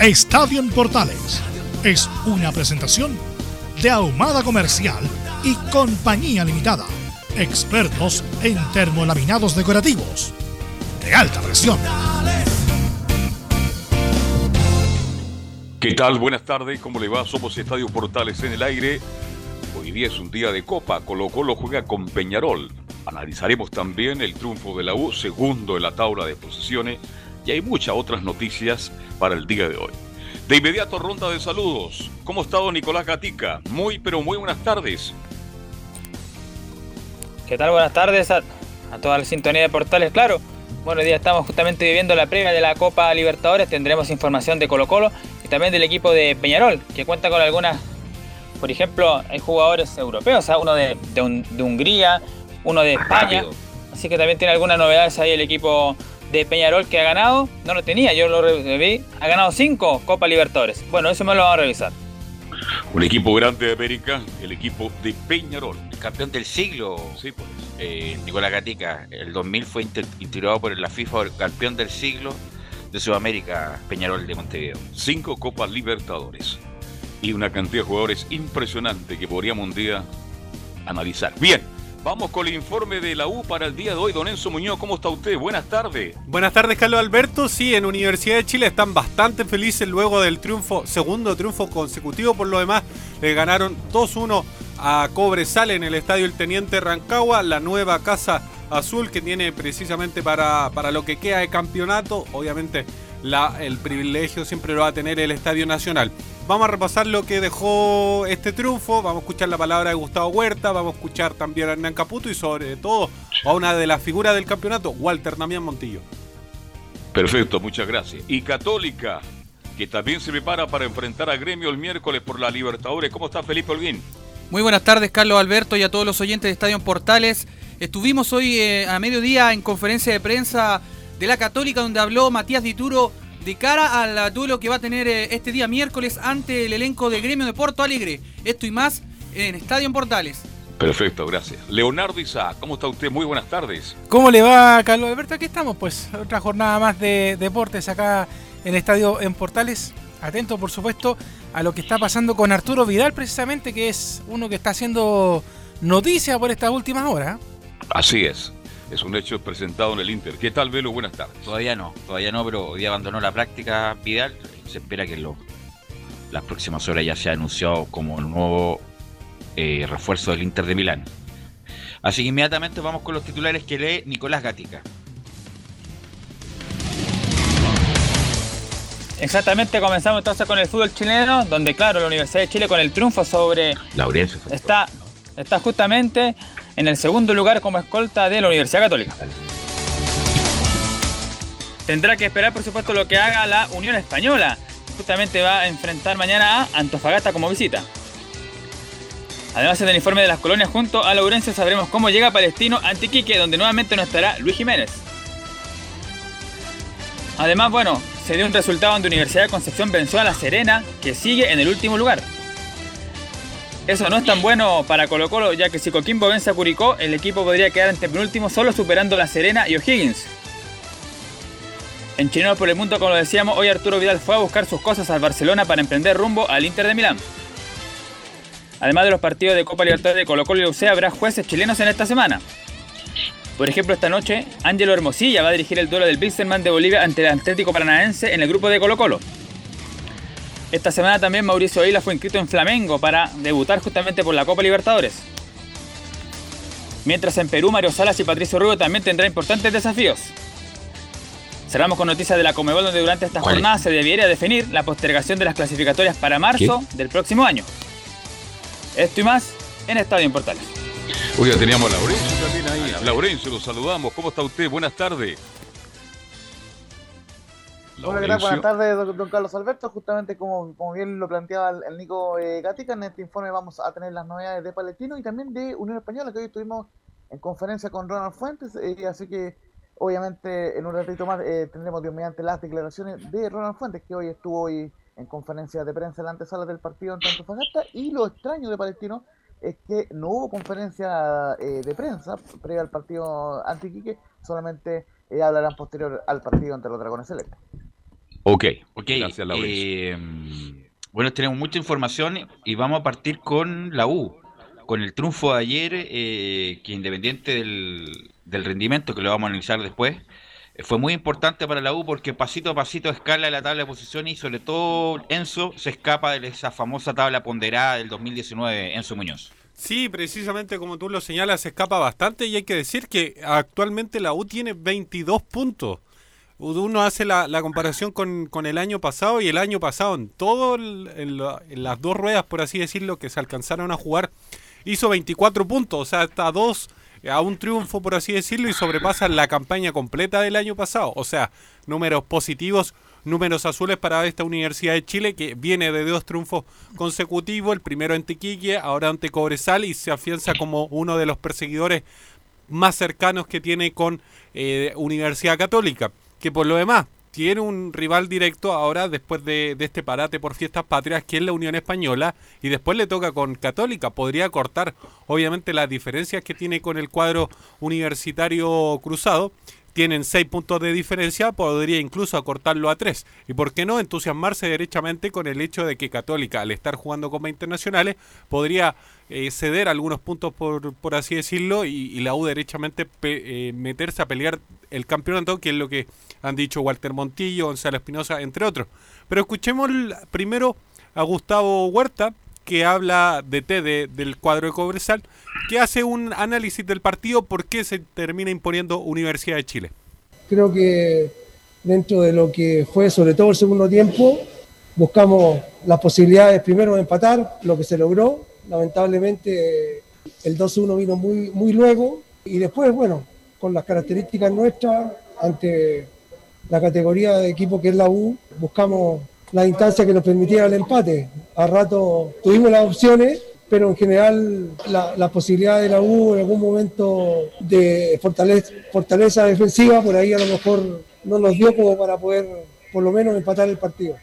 Estadio en Portales es una presentación de Ahumada Comercial y Compañía Limitada. Expertos en termolaminados decorativos de alta presión. ¿Qué tal? Buenas tardes, ¿cómo le va? Somos Estadio Portales en el aire. Hoy día es un día de copa, Colo Colo juega con Peñarol. Analizaremos también el triunfo de la U, segundo en la tabla de posiciones, y hay muchas otras noticias para el día de hoy. De inmediato, ronda de saludos. ¿Cómo está don Nicolás Gatica? Muy, pero muy buenas tardes. ¿Qué tal? Buenas tardes a, toda la sintonía de Portales, claro. Bueno, hoy día estamos justamente viviendo la previa de la Copa Libertadores, tendremos información de Colo Colo y también del equipo de Peñarol, que cuenta con algunas, por ejemplo, hay jugadores europeos, uno de, Hungría, uno de España, así que también tiene algunas novedades ahí el equipo de Peñarol que ha ganado, no lo tenía, yo lo vi, ha ganado cinco Copa Libertadores. Bueno, eso me lo vamos a revisar. Un equipo grande de América, el equipo de Peñarol. campeón del siglo, sí, pues. Eh, Nicolás Gatica. El 2000 fue integrado por la FIFA el campeón del siglo de Sudamérica, Peñarol de Montevideo. Cinco Copas Libertadores y una cantidad de jugadores impresionante que podríamos un día analizar. Bien, Vamos con el informe de la U para el día de hoy. Don Enzo Muñoz, ¿cómo está usted? Buenas tardes. Buenas tardes, Carlos Alberto. Sí, en Universidad de Chile están bastante felices luego del triunfo, segundo triunfo consecutivo. Por lo demás, le ganaron 2-1 a Cobresal en el Estadio El Teniente Rancagua, la nueva casa azul que tiene precisamente para, para lo que queda de campeonato. Obviamente, el privilegio siempre lo va a tener el Estadio Nacional. Vamos a repasar lo que dejó este triunfo, vamos a escuchar la palabra de Gustavo Huerta, vamos a escuchar también a Hernán Caputo y sobre todo a una de las figuras del campeonato, Walter Damián Montillo. Perfecto, muchas gracias. Y Católica, que también se prepara para enfrentar a Gremio el miércoles por la Libertadores. ¿Cómo está Felipe Holguín? Muy buenas tardes, Carlos Alberto, y a todos los oyentes de Estadio Portales. Estuvimos hoy eh, a mediodía en conferencia de prensa de la Católica, donde habló Matías Dituro de cara al duelo que va a tener eh, este día miércoles ante el elenco de Gremio de Porto Alegre. Esto y más en Estadio en Portales. Perfecto, gracias. Leonardo Isaac, ¿cómo está usted? Muy buenas tardes. ¿Cómo le va, Carlos Alberto? Aquí estamos, pues, otra jornada más de deportes acá en Estadio en Portales. Atento, por supuesto, a lo que está pasando con Arturo Vidal, precisamente, que es uno que está haciendo noticia por estas últimas horas. Así es es un hecho presentado en el Inter. ¿Qué tal, Velo? Buenas tardes. Todavía no, todavía no, pero hoy abandonó la práctica Vidal. Se espera que en las próximas horas ya sea anunciado como el nuevo eh, refuerzo del Inter de Milán. Así que inmediatamente vamos con los titulares que lee Nicolás Gatica. Exactamente, comenzamos entonces con el fútbol chileno, donde claro, la Universidad de Chile con el triunfo sobre... Laurencio. Está, está justamente en el segundo lugar como escolta de la Universidad Católica. Tendrá que esperar, por supuesto, lo que haga la Unión Española. Justamente va a enfrentar mañana a Antofagasta como visita. Además, en el informe de las colonias junto a Laurencio sabremos cómo llega Palestino Antiquique, donde nuevamente no estará Luis Jiménez. Además, bueno, se dio un resultado donde Universidad de Concepción venció a La Serena, que sigue en el último lugar. Eso no es tan bueno para Colo Colo, ya que si Coquimbo vence a Curicó, el equipo podría quedar ante penúltimo solo superando a La Serena y O'Higgins. En Chileno por el Mundo, como lo decíamos, hoy Arturo Vidal fue a buscar sus cosas al Barcelona para emprender rumbo al Inter de Milán. Además de los partidos de Copa Libertadores de Colo Colo y UC, habrá jueces chilenos en esta semana. Por ejemplo, esta noche, Ángelo Hermosilla va a dirigir el duelo del Bilsterman de Bolivia ante el Atlético Paranaense en el grupo de Colo Colo. Esta semana también Mauricio Isla fue inscrito en Flamengo para debutar justamente por la Copa Libertadores. Mientras en Perú, Mario Salas y Patricio Rubio también tendrán importantes desafíos. Cerramos con noticias de la Comebol donde durante esta jornada se debiera definir la postergación de las clasificatorias para marzo del próximo año. Esto y más en Estadio en Portales. Hoy ya teníamos a Laurencio también ahí. Laurencio, lo saludamos. ¿Cómo está usted? Buenas tardes. Hola, Buenas tardes, don, Carlos Alberto. Justamente como, como bien lo planteaba el, Nico eh, Gatica, en este informe vamos a tener las novedades de Palestino y también de Unión Española, que hoy estuvimos en conferencia con Ronald Fuentes. Eh, así que, obviamente, en un ratito más eh, tendremos, Dios mediante, las declaraciones de Ronald Fuentes, que hoy estuvo hoy en conferencia de prensa en la antesala del partido en tanto Fagasta. Y lo extraño de Palestino es que no hubo conferencia de prensa previa al partido anti-Quique, solamente hablarán posterior al partido entre los Dragones Celestes. Ok, ok. Gracias, eh, bueno, tenemos mucha información y vamos a partir con la U. Con el triunfo de ayer, eh, que independiente del, rendimiento que lo vamos a analizar después, eh, fue muy importante para la U porque pasito a pasito escala la tabla de posiciones y sobre todo Enzo se escapa de esa famosa tabla ponderada del 2019, Enzo Muñoz. Sí, precisamente como tú lo señalas, se escapa bastante y hay que decir que actualmente la U tiene 22 puntos uno hace la, comparación con, el año pasado y el año pasado en todo en, las dos ruedas por así decirlo que se alcanzaron a jugar hizo 24 puntos o sea hasta dos a un triunfo por así decirlo y sobrepasa la campaña completa del año pasado. O sea números positivos números azules para esta Universidad de Chile que viene de dos triunfos consecutivos el primero ante Quique ahora ante Cobresal y se afianza como uno de los perseguidores más cercanos que tiene con eh, Universidad Católica que por lo demás tiene un rival directo ahora después de, este parate por fiestas patrias que es la Unión Española y después le toca con Católica. Podría cortar obviamente las diferencias que tiene con el cuadro universitario cruzado. Tienen seis puntos de diferencia, podría incluso acortarlo a tres. ¿Y por qué no entusiasmarse derechamente con el hecho de que Católica, al estar jugando con internacionales, podría eh, ceder algunos puntos, por, por así decirlo, y, la U derechamente eh, meterse a pelear el campeonato, que es lo que han dicho Walter Montillo, Gonzalo Espinosa, entre otros. Pero escuchemos primero a Gustavo Huerta, que habla de T del cuadro de Cobresal, que hace un análisis del partido, por qué se termina imponiendo Universidad de Chile. Creo que dentro de lo que fue sobre todo el segundo tiempo, buscamos las posibilidades primero de empatar, lo que se logró, lamentablemente el 2-1 vino muy, muy luego y después, bueno, con las características nuestras ante la categoría de equipo que es la U, buscamos la instancia que nos permitiera el empate. A rato tuvimos las opciones, pero en general la, la posibilidad de la U en algún momento de fortaleza, fortaleza defensiva, por ahí a lo mejor no nos dio como para poder por lo menos empatar el partido.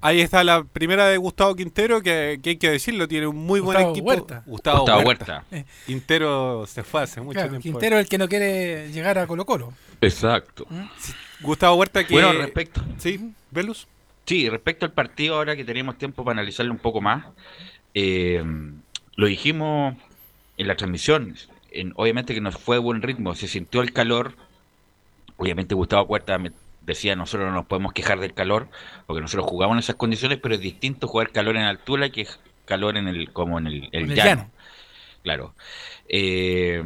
Ahí está la primera de Gustavo Quintero, que, hay que decirlo, tiene un muy buen equipo. Gustavo, Huerta. Quintero se fue hace mucho tiempo. Quintero es el que no quiere llegar a Colo Colo. Exacto. ¿Mm? Gustavo Huerta que... Bueno, respecto... Sí, Velus. Sí, respecto al partido, ahora que tenemos tiempo para analizarlo un poco más, eh, lo dijimos en la transmisión, obviamente que nos fue de buen ritmo, se sintió el calor, obviamente Gustavo Huerta decía nosotros no nos podemos quejar del calor, porque nosotros jugamos en esas condiciones, pero es distinto jugar calor en altura que calor en el como en el, llano. Claro. Eh,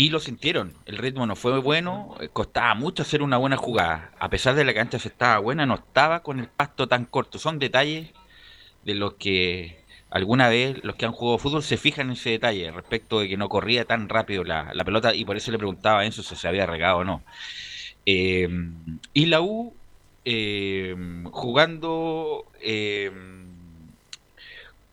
y lo sintieron, el ritmo no fue bueno, eh, costaba mucho hacer una buena jugada. A pesar de la cancha se estaba buena, no estaba con el pasto tan corto. Son detalles de los que alguna vez los que han jugado fútbol se fijan en ese detalle respecto de que no corría tan rápido la, la pelota y por eso le preguntaba a Enzo si se había regado o no. Eh, y la U eh, jugando eh,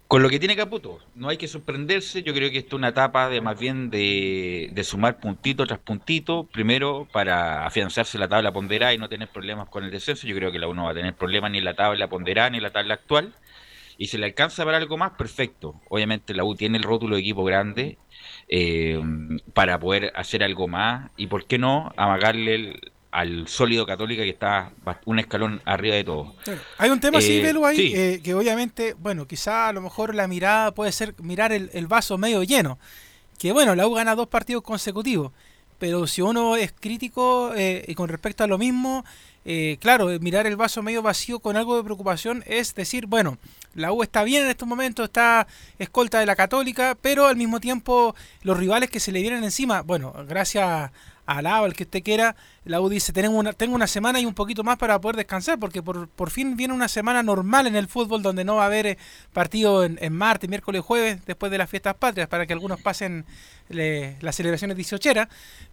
con lo que tiene Caputo. No hay que sorprenderse. Yo creo que esto es una etapa de más bien de, sumar puntito tras puntito. Primero para afianzarse la tabla ponderada y no tener problemas con el descenso. Yo creo que la U no va a tener problemas ni en la tabla ponderada ni en la tabla actual. Y si le alcanza para algo más, perfecto. Obviamente la U tiene el rótulo de equipo grande para poder hacer algo más. Y por qué no amagarle el, al sólido Católica que está un escalón arriba de todo. Hay un tema, sí, eh, ahí, eh, que obviamente, bueno, quizá a lo mejor la mirada puede ser mirar el, vaso medio lleno. Que bueno, la U gana dos partidos consecutivos, pero si uno es crítico eh, y con respecto a lo mismo, claro, mirar el vaso medio vacío con algo de preocupación es decir, bueno, la U está bien en estos momentos, está escolta de la Católica, pero al mismo tiempo los rivales que se le vienen encima, bueno, gracias alaba el que usted quiera, la U dice, tengo una, tengo una semana y un poquito más para poder descansar, porque por, por fin viene una semana normal en el fútbol donde no va a haber eh, partido en, martes, miércoles, jueves, después de las fiestas patrias, para que algunos pasen las celebraciones 18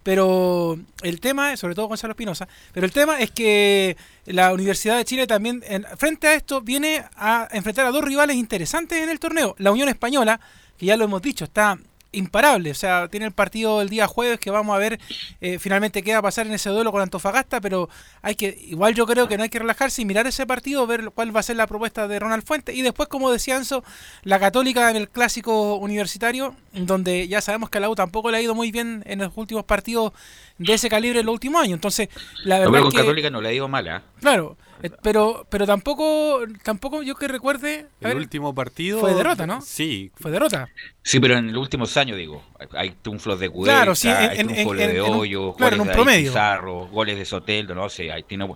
pero el tema, sobre todo Gonzalo Espinosa, pero el tema es que la Universidad de Chile también, en, frente a esto, viene a enfrentar a dos rivales interesantes en el torneo. La Unión Española, que ya lo hemos dicho, está imparable. O sea, tiene el partido el día jueves que vamos a ver eh, finalmente qué va a pasar en ese duelo con Antofagasta, pero hay que, igual yo creo que no hay que relajarse y mirar ese partido, ver cuál va a ser la propuesta de Ronald Fuentes. Y después, como decía Anzo, la Católica en el clásico universitario, donde ya sabemos que a la U tampoco le ha ido muy bien en los últimos partidos de ese calibre en los últimos años. Entonces, la verdad. con Católica no le ha ido mala. Claro. Eh, pero, pero tampoco, tampoco yo que recuerde. El último partido. Fue derrota, ¿no? Sí. Fue derrota. Sí, pero en los últimos años, digo. Hay triunfos de Cudelca, claro, sí, en, hay triunfos de Hoyo, claro, goles en un promedio. de Pizarro, goles de Soteldo, no sé, hay, tiene,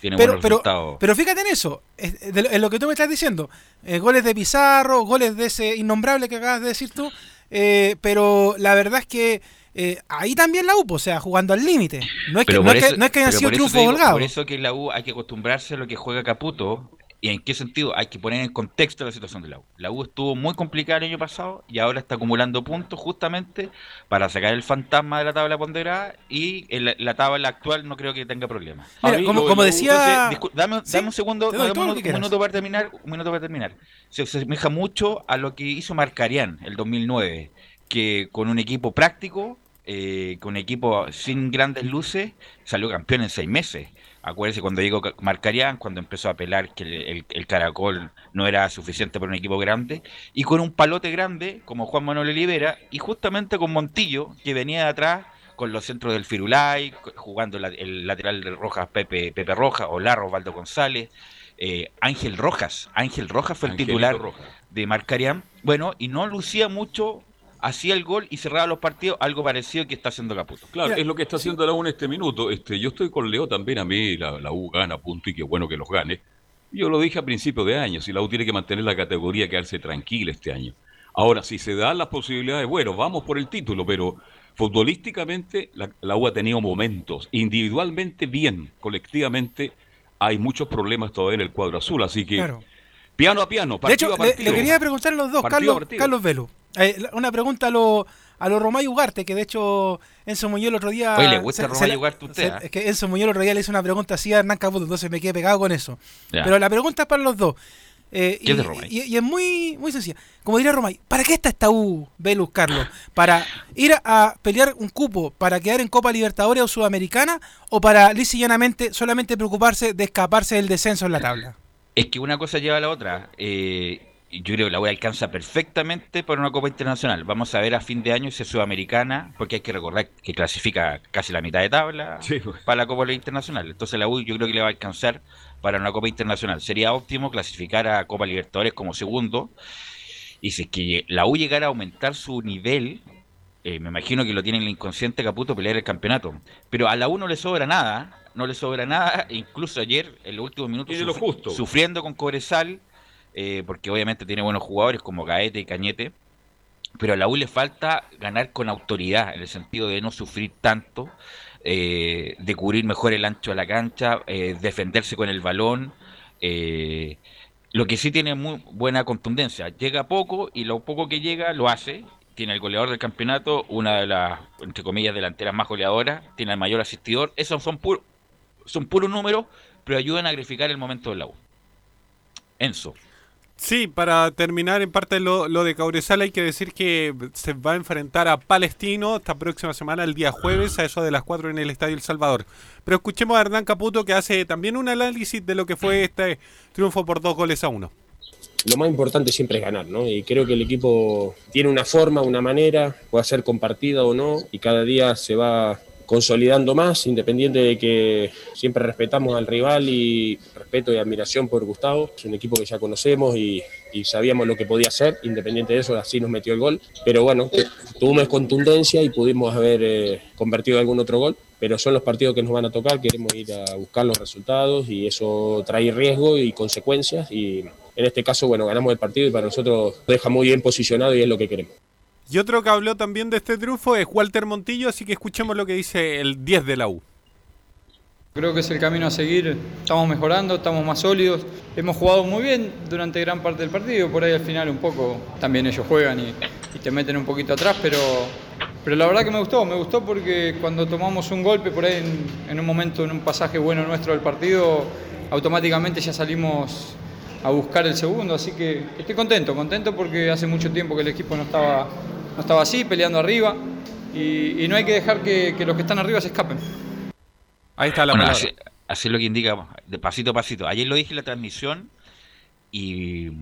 tiene pero, buenos pero, resultados. Pero fíjate en eso, en lo que tú me estás diciendo. Eh, goles de Pizarro, goles de ese innombrable que acabas de decir tú. Eh, pero la verdad es que eh, ahí también la U, o sea, jugando al límite. No, es que, no, es que, no es que hayan sido triunfos holgados. Por eso que la U hay que acostumbrarse a lo que juega Caputo. ¿Y en qué sentido? Hay que poner en contexto la situación de la U. La U estuvo muy complicada el año pasado y ahora está acumulando puntos justamente para sacar el fantasma de la tabla ponderada y en la, tabla actual no creo que tenga problemas. como, como decía... dame, un segundo, dame un, minuto para terminar. Un minuto para terminar. Se asemeja mucho a lo que hizo Marcarián el 2009, que con un equipo práctico eh, con equipo sin grandes luces, salió campeón en seis meses. Acuérdense cuando llegó Marcarián, cuando empezó a apelar que el, caracol no era suficiente para un equipo grande, y con un palote grande como Juan Manuel Olivera, y justamente con Montillo, que venía de atrás con los centros del Firulay, jugando el lateral de Rojas Pepe, Pepe Rojas, o Larro Valdo González, eh, Ángel Rojas. Ángel Rojas fue el titular de Marcarián. Bueno, y no lucía mucho hacía el gol y cerraba los partidos, algo parecido que está haciendo Caputo. Claro, es lo que está haciendo la U en este minuto. Este, yo estoy con Leo también, a mí la, U gana punto y qué bueno que los gane. Yo lo dije a principio de año, si la U tiene que mantener la categoría, quedarse tranquila este año. Ahora, si se dan las posibilidades, bueno, vamos por el título, pero futbolísticamente la, U ha tenido momentos, individualmente bien, colectivamente hay muchos problemas todavía en el cuadro azul, así que piano a piano, partido de hecho, a partido. Le, quería preguntar a los dos, Carlos, Carlos Velo. Eh, una pregunta a los a lo Romay Ugarte, que de hecho Enzo Muñoz el otro día. Oye, ¿le gusta Romay Ugarte usted? ¿eh? Es que Enzo Muñoz el otro día le hizo una pregunta así a Hernán Caputo, entonces me quedé pegado con eso. Pero la pregunta es para los dos. Eh, y, es de Romay? Y, es muy, muy sencilla. Como diría Romay, ¿para qué está esta U, Velus, Carlos? ¿Para ir a pelear un cupo para quedar en Copa Libertadores o Sudamericana? ¿O para llanamente solamente preocuparse de escaparse del descenso en la tabla? Es que una cosa lleva a la otra. Eh, yo creo que la U alcanza perfectamente para una Copa Internacional. Vamos a ver a fin de año si es sudamericana, porque hay que recordar que clasifica casi la mitad de tabla pues. para la Copa Internacional. Entonces la U yo creo que le va a alcanzar para una Copa Internacional. Sería óptimo clasificar a Copa Libertadores como segundo. Y si es que la U llegara a aumentar su nivel, eh, me imagino que lo tiene en el inconsciente Caputo pelear el campeonato. Pero a la U no le sobra nada, no le sobra nada. Incluso ayer, en los últimos minutos, sufriendo con Cobresal eh, porque obviamente tiene buenos jugadores como Gaete y Cañete, pero a la U le falta ganar con autoridad, en el sentido de no sufrir tanto, eh, de cubrir mejor el ancho de la cancha, eh, defenderse con el balón. lo que sí tiene muy buena contundencia, llega poco y lo poco que llega lo hace. Tiene el goleador del campeonato, una de las, entre comillas, delanteras más goleadoras, tiene el mayor asistidor. Esos son, puros son puros números, pero ayudan a agrificar el momento del la U. Enzo. Sí, para terminar en parte lo, lo de Cauresal hay que decir que se va a enfrentar a Palestino esta próxima semana, el día jueves, a eso de las 4 en el Estadio El Salvador. Pero escuchemos a Hernán Caputo que hace también un análisis de lo que fue este triunfo por dos goles a uno. Lo más importante siempre es ganar, ¿no? Y creo que el equipo tiene una forma, una manera, puede ser compartida o no, y cada día se va consolidando más, independiente de que siempre respetamos al rival y respeto y admiración por Gustavo. Es un equipo que ya conocemos y, sabíamos lo que podía hacer, independiente de eso, así nos metió el gol. Pero bueno, tuvimos contundencia y pudimos haber eh, convertido algún otro gol. Pero son los partidos que nos van a tocar, queremos ir a buscar los resultados y eso trae riesgo y consecuencias. Y en este caso, bueno, ganamos el partido y para nosotros deja muy bien posicionado y es lo que queremos. Y otro que habló también de este triunfo es Walter Montillo, así que escuchemos lo que dice el 10 de la U. Creo que es el camino a seguir, estamos mejorando, estamos más sólidos, hemos jugado muy bien durante gran parte del partido, por ahí al final un poco también ellos juegan y, te meten un poquito atrás, pero, pero la verdad que me gustó, me gustó porque cuando tomamos un golpe por ahí en, en un momento, en un pasaje bueno nuestro del partido, automáticamente ya salimos a buscar el segundo, así que estoy contento, contento porque hace mucho tiempo que el equipo no estaba no estaba así, peleando arriba, y, no hay que dejar que, los que están arriba se escapen. Ahí está la bueno, así, lo que indica, de pasito a pasito. Ayer lo dije en la transmisión y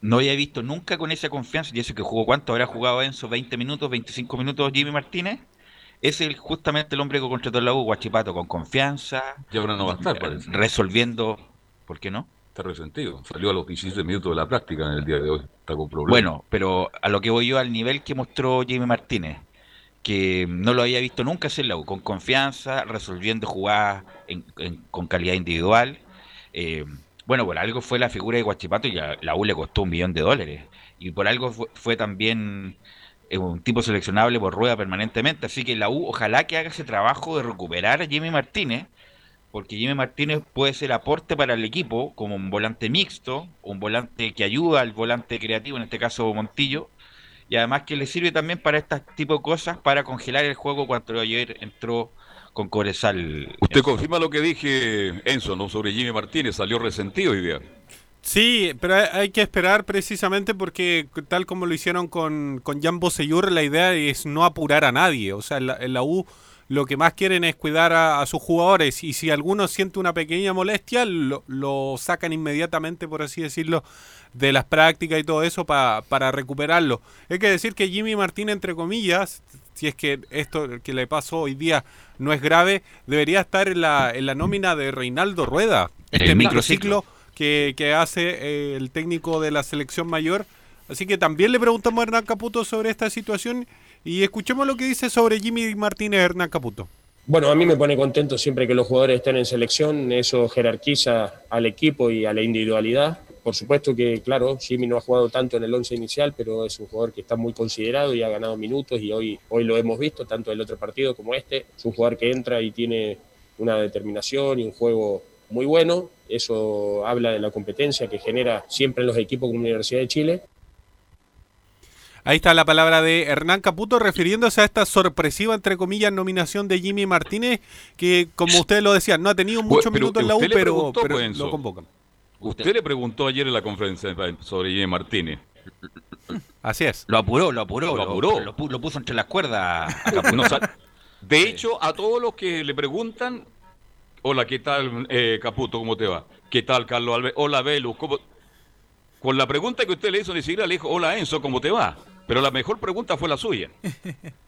no había visto nunca con esa confianza, y eso que jugó cuánto habrá jugado Enzo, 20 minutos, 25 minutos Jimmy Martínez. Es el, justamente el hombre que contrató la U, Guachipato, con confianza. Y ahora no va a estar, Resolviendo, ¿por qué no? Está resentido. Salió a los 17 minutos de la práctica en el día de hoy. Está con problemas. Bueno, pero a lo que voy yo, al nivel que mostró Jamie Martínez, que no lo había visto nunca hacer la U, con confianza, resolviendo jugadas con calidad individual. Eh, bueno, por algo fue la figura de Guachipato y la, U le costó un millón de dólares. Y por algo fue, también eh, un tipo seleccionable por rueda permanentemente. Así que la U, ojalá que haga ese trabajo de recuperar a Jimmy Martínez porque Jimmy Martínez puede ser aporte para el equipo como un volante mixto, un volante que ayuda al volante creativo, en este caso Montillo, y además que le sirve también para este tipo de cosas, para congelar el juego cuando ayer entró con Corezal. Usted confirma lo que dije, Enzo, ¿no? sobre Jimmy Martínez, salió resentido hoy día. Sí, pero hay que esperar precisamente porque tal como lo hicieron con, con Jan Boseyur, la idea es no apurar a nadie. O sea, en la U lo que más quieren es cuidar a, sus jugadores y si alguno siente una pequeña molestia, lo, sacan inmediatamente, por así decirlo, de las prácticas y todo eso para recuperarlo. Hay que decir que Jimmy Martín, entre comillas, si es que esto que le pasó hoy día no es grave, debería estar en la, en la nómina de Reinaldo Rueda, este microciclo que, que hace eh, el técnico de la selección mayor. Así que también le preguntamos a Hernán Caputo sobre esta situación y escuchemos lo que dice sobre Jimmy Martínez Hernán Caputo. Bueno, a mí me pone contento siempre que los jugadores estén en selección, eso jerarquiza al equipo y a la individualidad. Por supuesto que, claro, Jimmy no ha jugado tanto en el once inicial, pero es un jugador que está muy considerado y ha ganado minutos y hoy, hoy lo hemos visto, tanto el otro partido como este. Es un jugador que entra y tiene una determinación y un juego muy bueno. Eso habla de la competencia que genera siempre en los equipos como Universidad de Chile. Ahí está la palabra de Hernán Caputo refiriéndose a esta sorpresiva, entre comillas, nominación de Jimmy Martínez, que como ustedes lo decían, no ha tenido muchos minutos en la U, pero, lo convocan. Usted le preguntó ayer en la conferencia sobre Jimmy Martínez. Así es. Lo apuró, lo apuró, lo, apuró. Lo, puso entre las cuerdas. de hecho, a todos los que le preguntan, hola, ¿qué tal eh, Caputo? ¿Cómo te va? ¿Qué tal Carlos Alves? Hola Velus, ¿cómo? Con la pregunta que usted le hizo, ni siquiera le dijo, hola Enzo, ¿cómo te va? Pero la mejor pregunta fue la suya.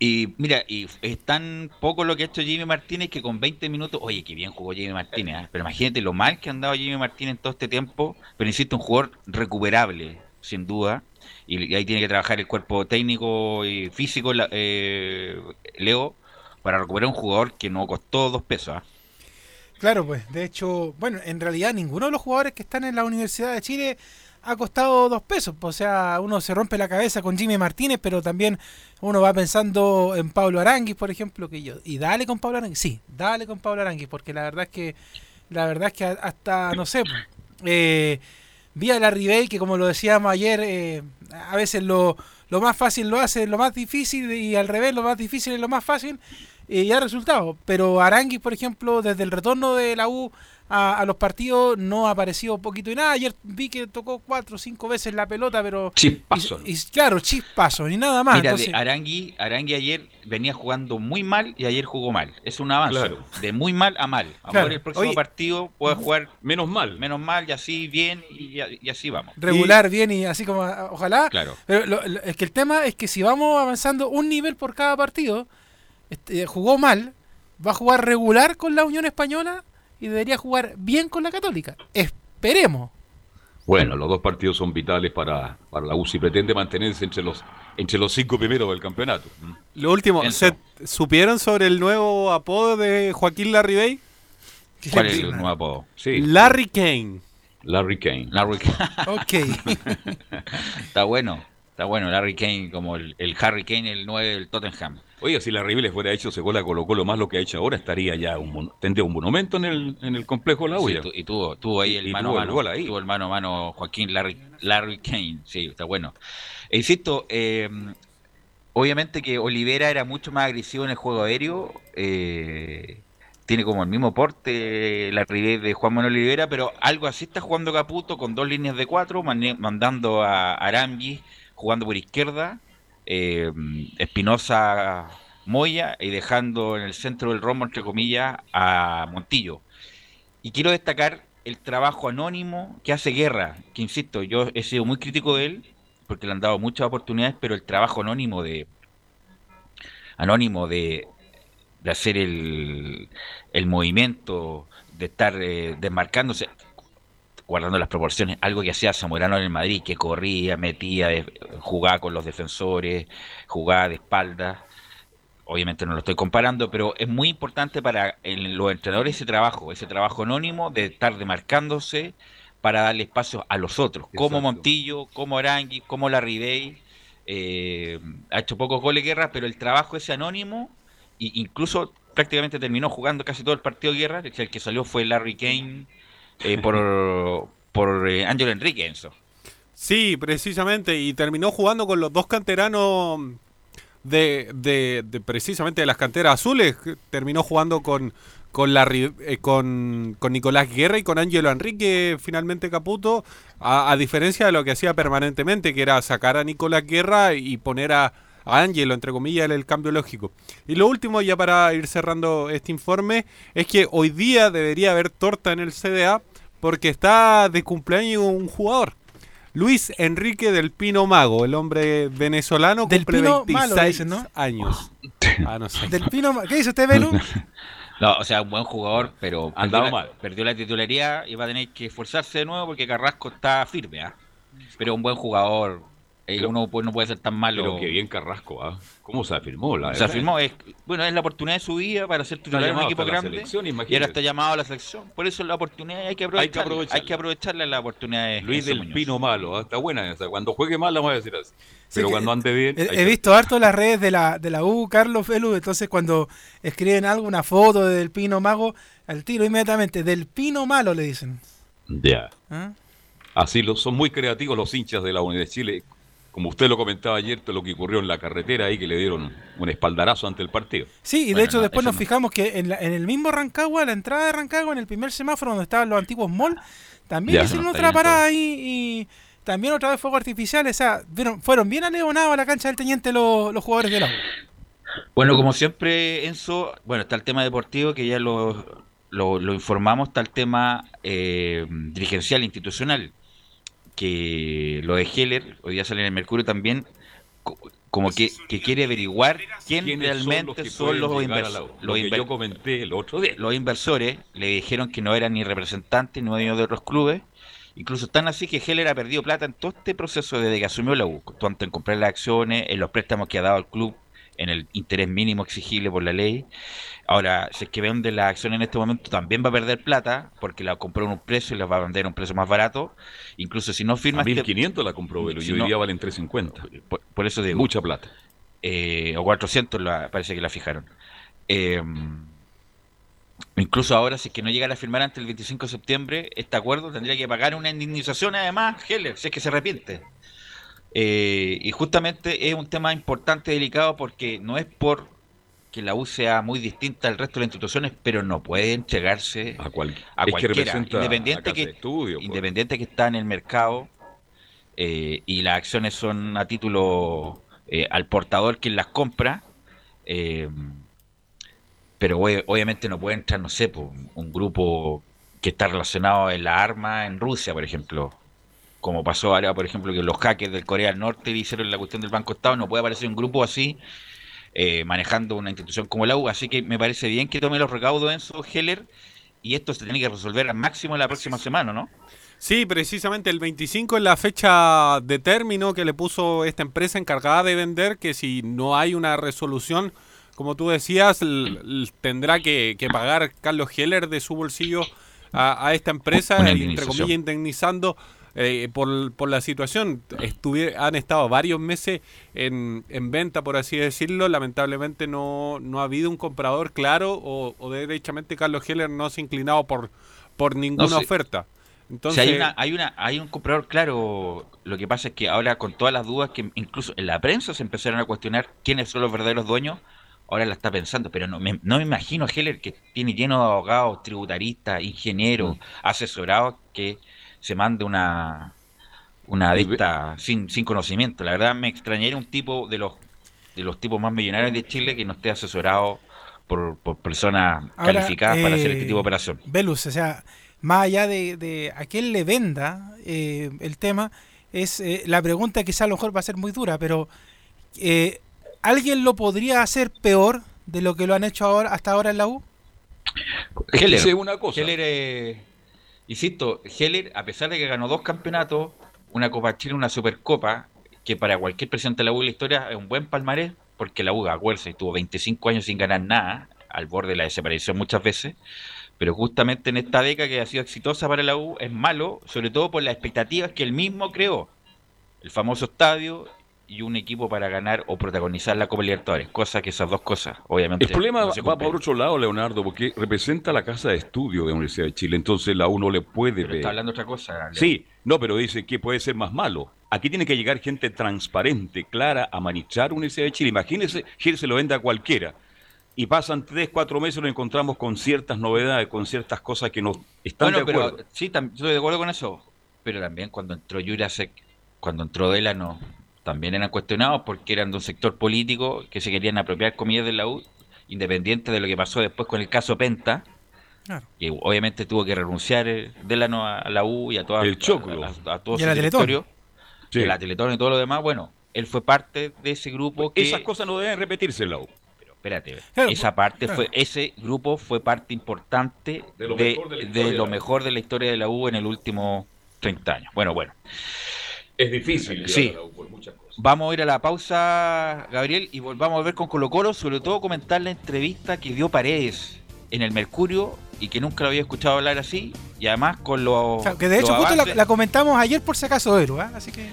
Y mira, y es tan poco lo que ha hecho Jimmy Martínez que con 20 minutos, oye, qué bien jugó Jimmy Martínez, ¿eh? pero imagínate lo mal que ha andado Jimmy Martínez en todo este tiempo, pero insisto, un jugador recuperable, sin duda, y, ahí tiene que trabajar el cuerpo técnico y físico, eh, Leo, para recuperar un jugador que no costó dos pesos. ¿ah? Claro, pues, de hecho, bueno, en realidad ninguno de los jugadores que están en la Universidad de Chile ha costado dos pesos. O sea, uno se rompe la cabeza con Jimmy Martínez, pero también uno va pensando en Pablo Aranguis, por ejemplo, que yo. Y dale con Pablo Aranguis. Sí, dale con Pablo Aranguis, porque la verdad es que, la verdad es que hasta, no sé, eh, vía la Ribey, que como lo decíamos ayer, eh, a veces lo, lo más fácil lo hace lo más difícil y al revés, lo más difícil es lo más fácil. Y ha resultado. Pero Aranguis, por ejemplo, desde el retorno de la U a, los partidos no ha aparecido poquito y nada. Ayer vi que tocó cuatro o cinco veces la pelota, pero. Chispazo. Y, claro, chispazo, ni nada más. Mira, Arangui, Arangui ayer venía jugando muy mal y ayer jugó mal. Es un avance. De muy mal a mal. Ahora el próximo partido puede jugar menos mal. Menos mal y así bien y, así vamos. Regular, bien y así como. Ojalá. Claro. Pero es que el tema es que si vamos avanzando un nivel por cada partido este, jugó mal, va a jugar regular con la Unión Española y debería jugar bien con la Católica. Esperemos. Bueno, los dos partidos son vitales para, para la UCI. Pretende mantenerse entre los, entre los cinco primeros del campeonato. Lo último, ¿se, ¿supieron sobre el nuevo apodo de Joaquín Larribey? ¿Cuál es el nuevo apodo? Sí. Larry Kane. Larry Kane. Larry Kane. Ok. Está bueno. Está bueno, Larry Kane como el, el Harry Kane, el 9 del Tottenham. Oiga, si la le fuera hecho se gola Colo Colo más lo que ha hecho ahora, estaría ya un, tendría un monumento en el, en el complejo de la Sí, UIA. tu- y tuvo, tuvo ahí el Y mano a mano. ahí. Tuvo el mano a mano Joaquín Larry, Larry Kane. Sí, está bueno. E insisto, eh, obviamente que Olivera era mucho más agresivo en el juego aéreo. eh, tiene como el mismo porte la Ribey de Juan Manuel Olivera, pero algo así está jugando Caputo con dos líneas de cuatro, mandando a Arambi jugando por izquierda, Espinosa Moya y dejando en el centro del rombo, entre comillas, a Montillo. Y quiero destacar el trabajo anónimo que hace Guerra, que insisto, yo he sido muy crítico de él, porque le han dado muchas oportunidades, pero el trabajo anónimo de anónimo de, de hacer el, el movimiento, de estar eh, desmarcándose, guardando las proporciones, algo que hacía Zamorano en el Madrid, que corría, metía, de- jugaba con los defensores, jugaba de espaldas. Obviamente no lo estoy comparando, pero es muy importante para el- los entrenadores ese trabajo, ese trabajo anónimo de estar demarcándose para darle espacio a los otros, como. Montillo, como Arangui, como Larribey. Eh, ha hecho pocos goles guerra, pero el trabajo ese anónimo, y incluso prácticamente terminó jugando casi todo el partido de guerra, el que salió fue Larry Kane eh, por, por eh, Ángelo Enrique, Enzo. Sí, precisamente, y terminó jugando con los dos canteranos de, de, precisamente de las canteras azules. Terminó jugando con con, la, eh, con, con Nicolás Guerra y con Ángelo Enrique, finalmente Caputo, a, diferencia de lo que hacía permanentemente, que era sacar a Nicolás Guerra y poner a, a Ángelo, entre comillas, el, el cambio lógico. Y lo último, ya para ir cerrando este informe, es que hoy día debería haber torta en el CDA porque está de cumpleaños un jugador. Luis Enrique del Pino Mago, el hombre venezolano, Del cumple Pino 26 Malo, dicen, ¿no? años. Ah, no sé. Del Pino, Ma- ¿Qué dice usted, Belu? No, o sea, un buen jugador, pero Andaba perdió, la, mal. perdió la titularidad y va a tener que esforzarse de nuevo porque Carrasco está firme, ¿ah? Pero un buen jugador, eh, Pero- uno pues, no puede ser tan malo. Pero que bien Carrasco, ¿ah? ¿Cómo se afirmó? La Se afirmó, es, bueno, es la oportunidad de su vida para ser titular en un equipo grande. selección, y ahora está llamado a la selección. Por eso es la oportunidad hay que Hay que aprovecharla. Hay que, aprovecharla. la oportunidad de Luis del Muñoz. Pino Malo, ¿ah? está buena esa. Cuando juegue mal la voy a decir así. Sí, Pero cuando ande bien. He, hay he que- visto harto las redes de la, de la U, Carlos Belu, entonces cuando escriben algo, una foto del Pino Mago, al tiro inmediatamente, del Pino Malo le dicen. Ya. ¿Ah? Así lo, son muy creativos los hinchas de la Unidad de Chile. Como usted lo comentaba ayer, lo que ocurrió en la carretera ahí, que le dieron un espaldarazo ante el partido. Sí, y de Bueno, hecho no, después nos no. fijamos que en, la- en el mismo Rancagua, la entrada de Rancagua, en el primer semáforo donde estaban los antiguos mall, también Ya, hicieron no, otra parada ahí y también otra vez fuegos artificiales. O sea, vieron- fueron bien aleonados a la cancha del Teniente los, los jugadores de la U. Bueno, como siempre, Enzo, bueno, está el tema deportivo que ya lo, lo, lo informamos, está el tema eh, dirigencial institucional, que lo de Heller, hoy día sale en el Mercurio también, co- como que, que quiere averiguar quién ¿Quiénes realmente son los, pueden llegar a invers- la- los Lo que yo comenté el otro día. los inversores le dijeron que no eran ni representantes ni dueños de otros clubes. Incluso están así que Heller ha perdido plata en todo este proceso desde que asumió la U, tanto en comprar las acciones, en los préstamos que ha dado al club, en el interés mínimo exigible por la ley. Ahora, si es que vende la acción en este momento, también va a perder plata, porque la compró en un precio y la va a vender a un precio más barato. Incluso si no firma... A este- 1500 la compró y Si hoy no- día valen 350. por, por eso digo, Mucha plata. eh, o 400 la- parece que la fijaron. Eh, incluso ahora, si es que no llegara a firmar antes del 25 de septiembre, este acuerdo tendría que pagar una indemnización además, Heller, si es que se arrepiente. Eh, y justamente es un tema importante, delicado, porque no es por que la U sea muy distinta al resto de las instituciones, pero no puede entregarse A, cual, a que cualquiera, representa independiente a casa que- de estudio, pues. independiente que está en el mercado eh, y las acciones son a título eh, al portador quien las compra, eh, pero obvi- obviamente no puede entrar, no sé, po, un grupo que está relacionado en la arma en Rusia, por ejemplo. Como pasó ahora, por ejemplo, que los hackers del Corea del Norte hicieron la cuestión del Banco Estado, no puede aparecer un grupo así eh, manejando una institución como la U. Así que me parece bien que tome los recaudos en su Heller y esto se tiene que resolver al máximo en la próxima semana, ¿no? Sí, precisamente el 25 es la fecha de término que le puso esta empresa encargada de vender, que si no hay una resolución, como tú decías, tendrá que, pagar Carlos Heller de su bolsillo a, esta empresa, entre comillas, indemnizando eh, por, por, la situación. han estado varios meses en, en, venta, por así decirlo. Lamentablemente no, no ha habido un comprador claro o, o derechamente Carlos Heller no se ha inclinado por, por ninguna oferta. Entonces, hay, una, hay, una, hay un comprador claro. Lo que pasa es que ahora con todas las dudas que incluso en la prensa se empezaron a cuestionar quiénes son los verdaderos dueños, ahora la está pensando, pero no me, no me imagino a Heller que tiene lleno de abogados, tributaristas, ingenieros, mm. asesorados que se mande una una dicta sin, sin conocimiento. La verdad me extrañaría un tipo de los de los tipos más millonarios de Chile que no esté asesorado por, por personas calificadas para hacer este tipo de eh, operación. Velus, o sea, más allá de, de a quién le venda eh, el tema, es eh, la pregunta quizá a lo mejor va a ser muy dura, pero ¿alguien lo podría hacer peor de lo que lo han hecho ahora hasta ahora en la U? Heller, una cosa. Heller, Insisto, Heller, a pesar de que ganó dos campeonatos, una Copa Chile, una Supercopa, que para cualquier presidente de la U en la historia es un buen palmarés, porque la U, acuérdense, tuvo 25 años sin ganar nada, al borde de la desaparición muchas veces, pero justamente en esta década que ha sido exitosa para la U es malo, sobre todo por las expectativas que él mismo creó. El famoso estadio, y un equipo para ganar o protagonizar la Copa Libertadores, cosa que esas dos cosas, obviamente. El problema va por otro lado, Leonardo, porque representa la casa de estudio de la Universidad de Chile, entonces la U no le puede ver. Está hablando otra cosa. Sí, no, pero dice que puede ser más malo. Aquí tiene que llegar gente transparente, clara, a manichar Universidad de Chile. Imagínese, Gil se lo vende a cualquiera. Y pasan tres, cuatro meses y nos encontramos con ciertas novedades, con ciertas cosas que nos están de acuerdo. Pero, sí, estoy de acuerdo con eso. Pero también cuando entró Jurasek, cuando entró Delano, también eran cuestionados porque eran de un sector político que se querían apropiar comillas de la U, independiente de lo que pasó después con el caso Penta. Y obviamente tuvo que renunciar eh, Delano a la U y a toda el a, todo su territorio, la Teletón y todo lo demás. Bueno, él fue parte de ese grupo que... Esas cosas no deben repetirse en la U. Pero espérate, esa parte fue, ese grupo fue parte importante de, lo, mejor de, lo mejor de la historia de la U en el último 30 años. Bueno, bueno. Es difícil. Sí. Por muchas cosas. Vamos a ir a la pausa, Gabriel, y volvamos a ver con Colo Colo, sobre todo comentar la entrevista que dio Paredes en el Mercurio y que nunca lo había escuchado hablar así, y además con los. que de hecho, justo la, comentamos ayer por si acaso, Eru, ¿eh? así que.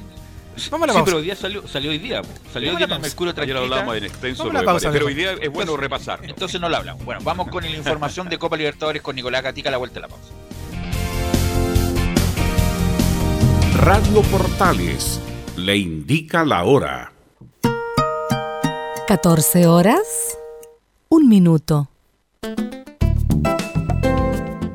Vamos a la pausa. Sí, pero hoy día salió, salió hoy día. Salió hoy día en el Mercurio lo hablamos en extenso, pero hoy día es bueno repasar. Entonces no lo hablamos. Bueno, vamos con la información de Copa Libertadores con Nicolás Gatica a la vuelta de la pausa. Radio Portales le indica la hora. 14 horas, un minuto.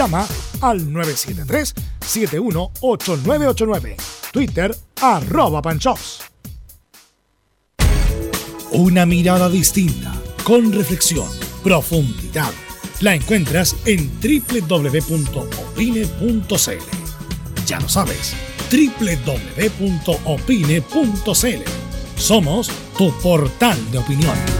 Llama al 973-718989. Twitter arroba panchops. Una mirada distinta, con reflexión, profundidad la encuentras en www.opine.cl. Ya lo sabes, www.opine.cl. Somos tu portal de opinión.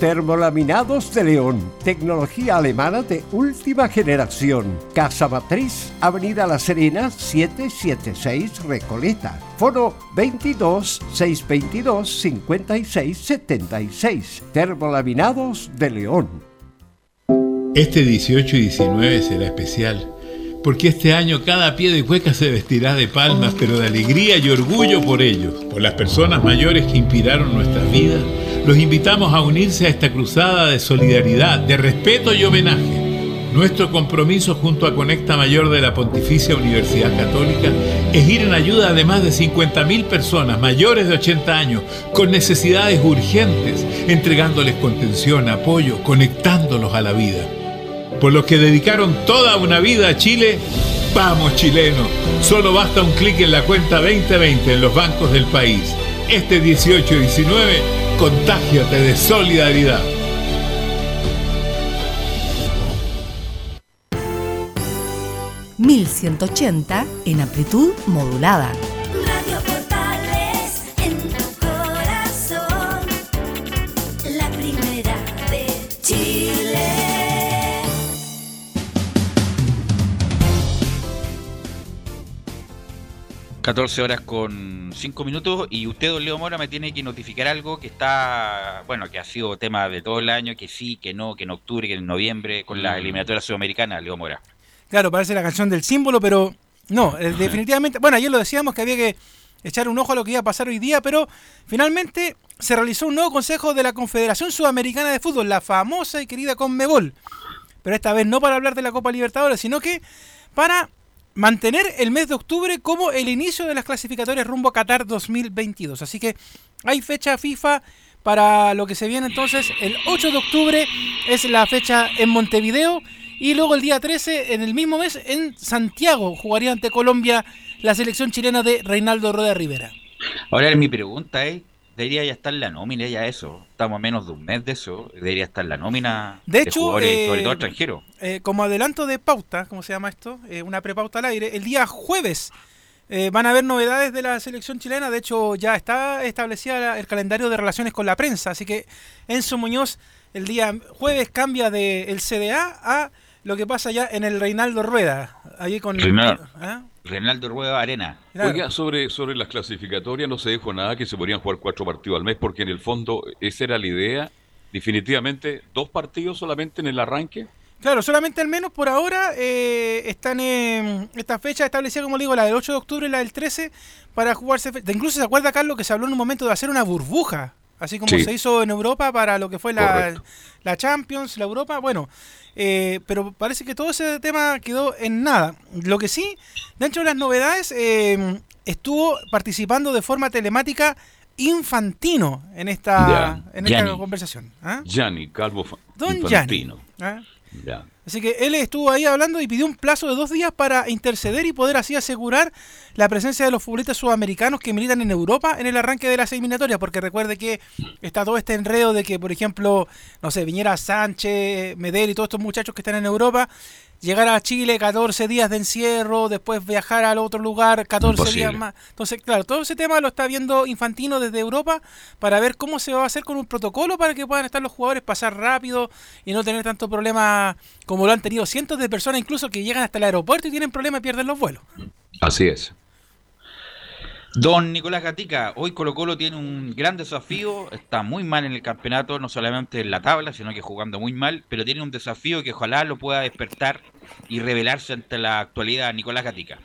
Termolaminados de León, tecnología alemana de última generación. Casa Matriz, Avenida La Serena, 776 Recoleta. Foro 22 622 56 76. Termolaminados de León. Este 18 y 19 será especial, porque este año cada pie de cueca se vestirá de palmas, pero de alegría y orgullo por ellos, por las personas mayores que inspiraron nuestras vidas los invitamos a unirse a esta cruzada de solidaridad, de respeto y homenaje. Nuestro compromiso junto a Conecta Mayor de la Pontificia Universidad Católica es ir en ayuda de más de 50.000 personas mayores de 80 años con necesidades urgentes, entregándoles contención, apoyo, conectándolos a la vida. Por los que dedicaron toda una vida a Chile, vamos chilenos, solo basta un clic en la cuenta 2020 en los bancos del país. Este 18 y 19 Contágiate de solidaridad. ...1180 en amplitud modulada. 14 horas con 5 minutos y usted, don Leo Mora, me tiene que notificar algo que está, bueno, que ha sido tema de todo el año, que sí, que no, que en octubre, que en noviembre, con la Mm. eliminatoria sudamericana, Leo Mora. Claro, parece la canción del símbolo, pero no, eh, definitivamente. Bueno, ayer lo decíamos que había que echar un ojo a lo que iba a pasar hoy día, pero finalmente se realizó un nuevo consejo de la Confederación Sudamericana de Fútbol, la famosa y querida Conmebol. Pero esta vez no para hablar de la Copa Libertadores, sino que para mantener el mes de octubre como el inicio de las clasificatorias rumbo a Qatar 2022. Así que hay fecha FIFA para lo que se viene entonces. El 8 de octubre es la fecha en Montevideo y luego el día 13, en el mismo mes, en Santiago, jugaría ante Colombia la selección chilena de Reinaldo Rueda Rivera. Ahora mi pregunta es, debería ya estar la nómina ya eso, estamos a menos de un mes de eso, debería estar la nómina De hecho, jugadores, eh, sobre todo extranjeros. Eh, como adelanto de pauta, ¿cómo se llama esto? Eh, una prepauta al aire. El día jueves van a haber novedades de la selección chilena. De hecho, ya está establecida la- el calendario de relaciones con la prensa. Así que Enzo Muñoz el día jueves cambia del el CDA a lo que pasa ya en el Reinaldo Rueda. Allí con. Reinaldo. Reinaldo Rueda Arena. Oiga, sobre, sobre las clasificatorias no se dijo nada que se podrían jugar cuatro partidos al mes, porque en el fondo esa era la idea. Definitivamente, dos partidos solamente en el arranque. Claro, solamente al menos por ahora eh, están en esta fecha establecida, como le digo, la del 8 de octubre y la del 13 para jugarse. Incluso se acuerda, Carlos, que se habló en un momento de hacer una burbuja, así como Sí. se hizo en Europa para lo que fue la, Correcto. la Champions, la Europa. Bueno, eh, pero parece que todo ese tema quedó en nada. Lo que sí, dentro de las novedades, eh, estuvo participando de forma telemática Infantino en esta, Ya, en esta Gianni. conversación. ¿ah? Gianni, Calvo Don Infantino. ¿ah? Ya. Así que él estuvo ahí hablando y pidió un plazo de dos días para interceder y poder así asegurar la presencia de los futbolistas sudamericanos que militan en Europa en el arranque de las eliminatorias, porque recuerde que está todo este enredo de que, por ejemplo, no sé, viniera Sánchez, Medel y todos estos muchachos que están en Europa, llegar a Chile 14 días de encierro, después viajar al otro lugar 14 días más. Entonces, claro, todo ese tema lo está viendo Infantino desde Europa para ver cómo se va a hacer con un protocolo para que puedan estar los jugadores, pasar rápido y no tener tanto problema como lo han tenido cientos de personas incluso que llegan hasta el aeropuerto y tienen problemas y pierden los vuelos. Así es. Don Nicolás Gatica, hoy Colo Colo tiene un gran desafío, está muy mal en el campeonato, no solamente en la tabla, sino que jugando muy mal, pero tiene un desafío que ojalá lo pueda despertar y revelarse ante la actualidad. Nicolás Gatica.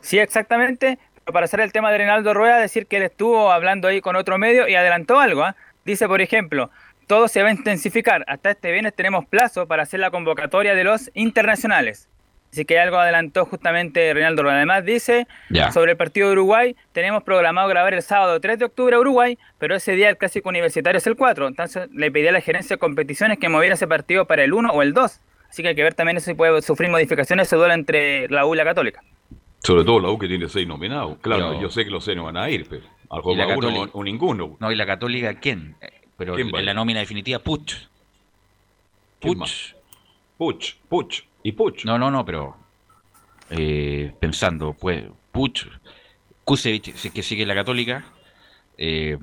Sí, exactamente. Pero para hacer el tema de Reinaldo Rueda, decir que él estuvo hablando ahí con otro medio y adelantó algo. ¿ah? Dice, por ejemplo, todo se va a intensificar. Hasta este viernes tenemos plazo para hacer la convocatoria de los internacionales. Así que algo adelantó justamente Reinaldo. Además dice Ya. sobre el partido de Uruguay, tenemos programado grabar el sábado 3 de octubre a Uruguay, pero ese día el clásico universitario es el 4. Entonces le pedí a la gerencia de competiciones que moviera ese partido para el 1 o el 2. Así que hay que ver también eso si puede sufrir modificaciones ese duelo entre la U y la Católica. Sobre todo la U que tiene seis nominados. Claro, Pero- yo sé que los seis no van a ir, pero al juego uno Católica- o ninguno. No, y la Católica, ¿quién? Pero ¿Quién en la nómina definitiva, Puch. ¿Quién Puch. Puch, Puch y Puch. No, no, no, pero eh, pensando, pues, Puch, Kusevich, que sigue la Católica, eh,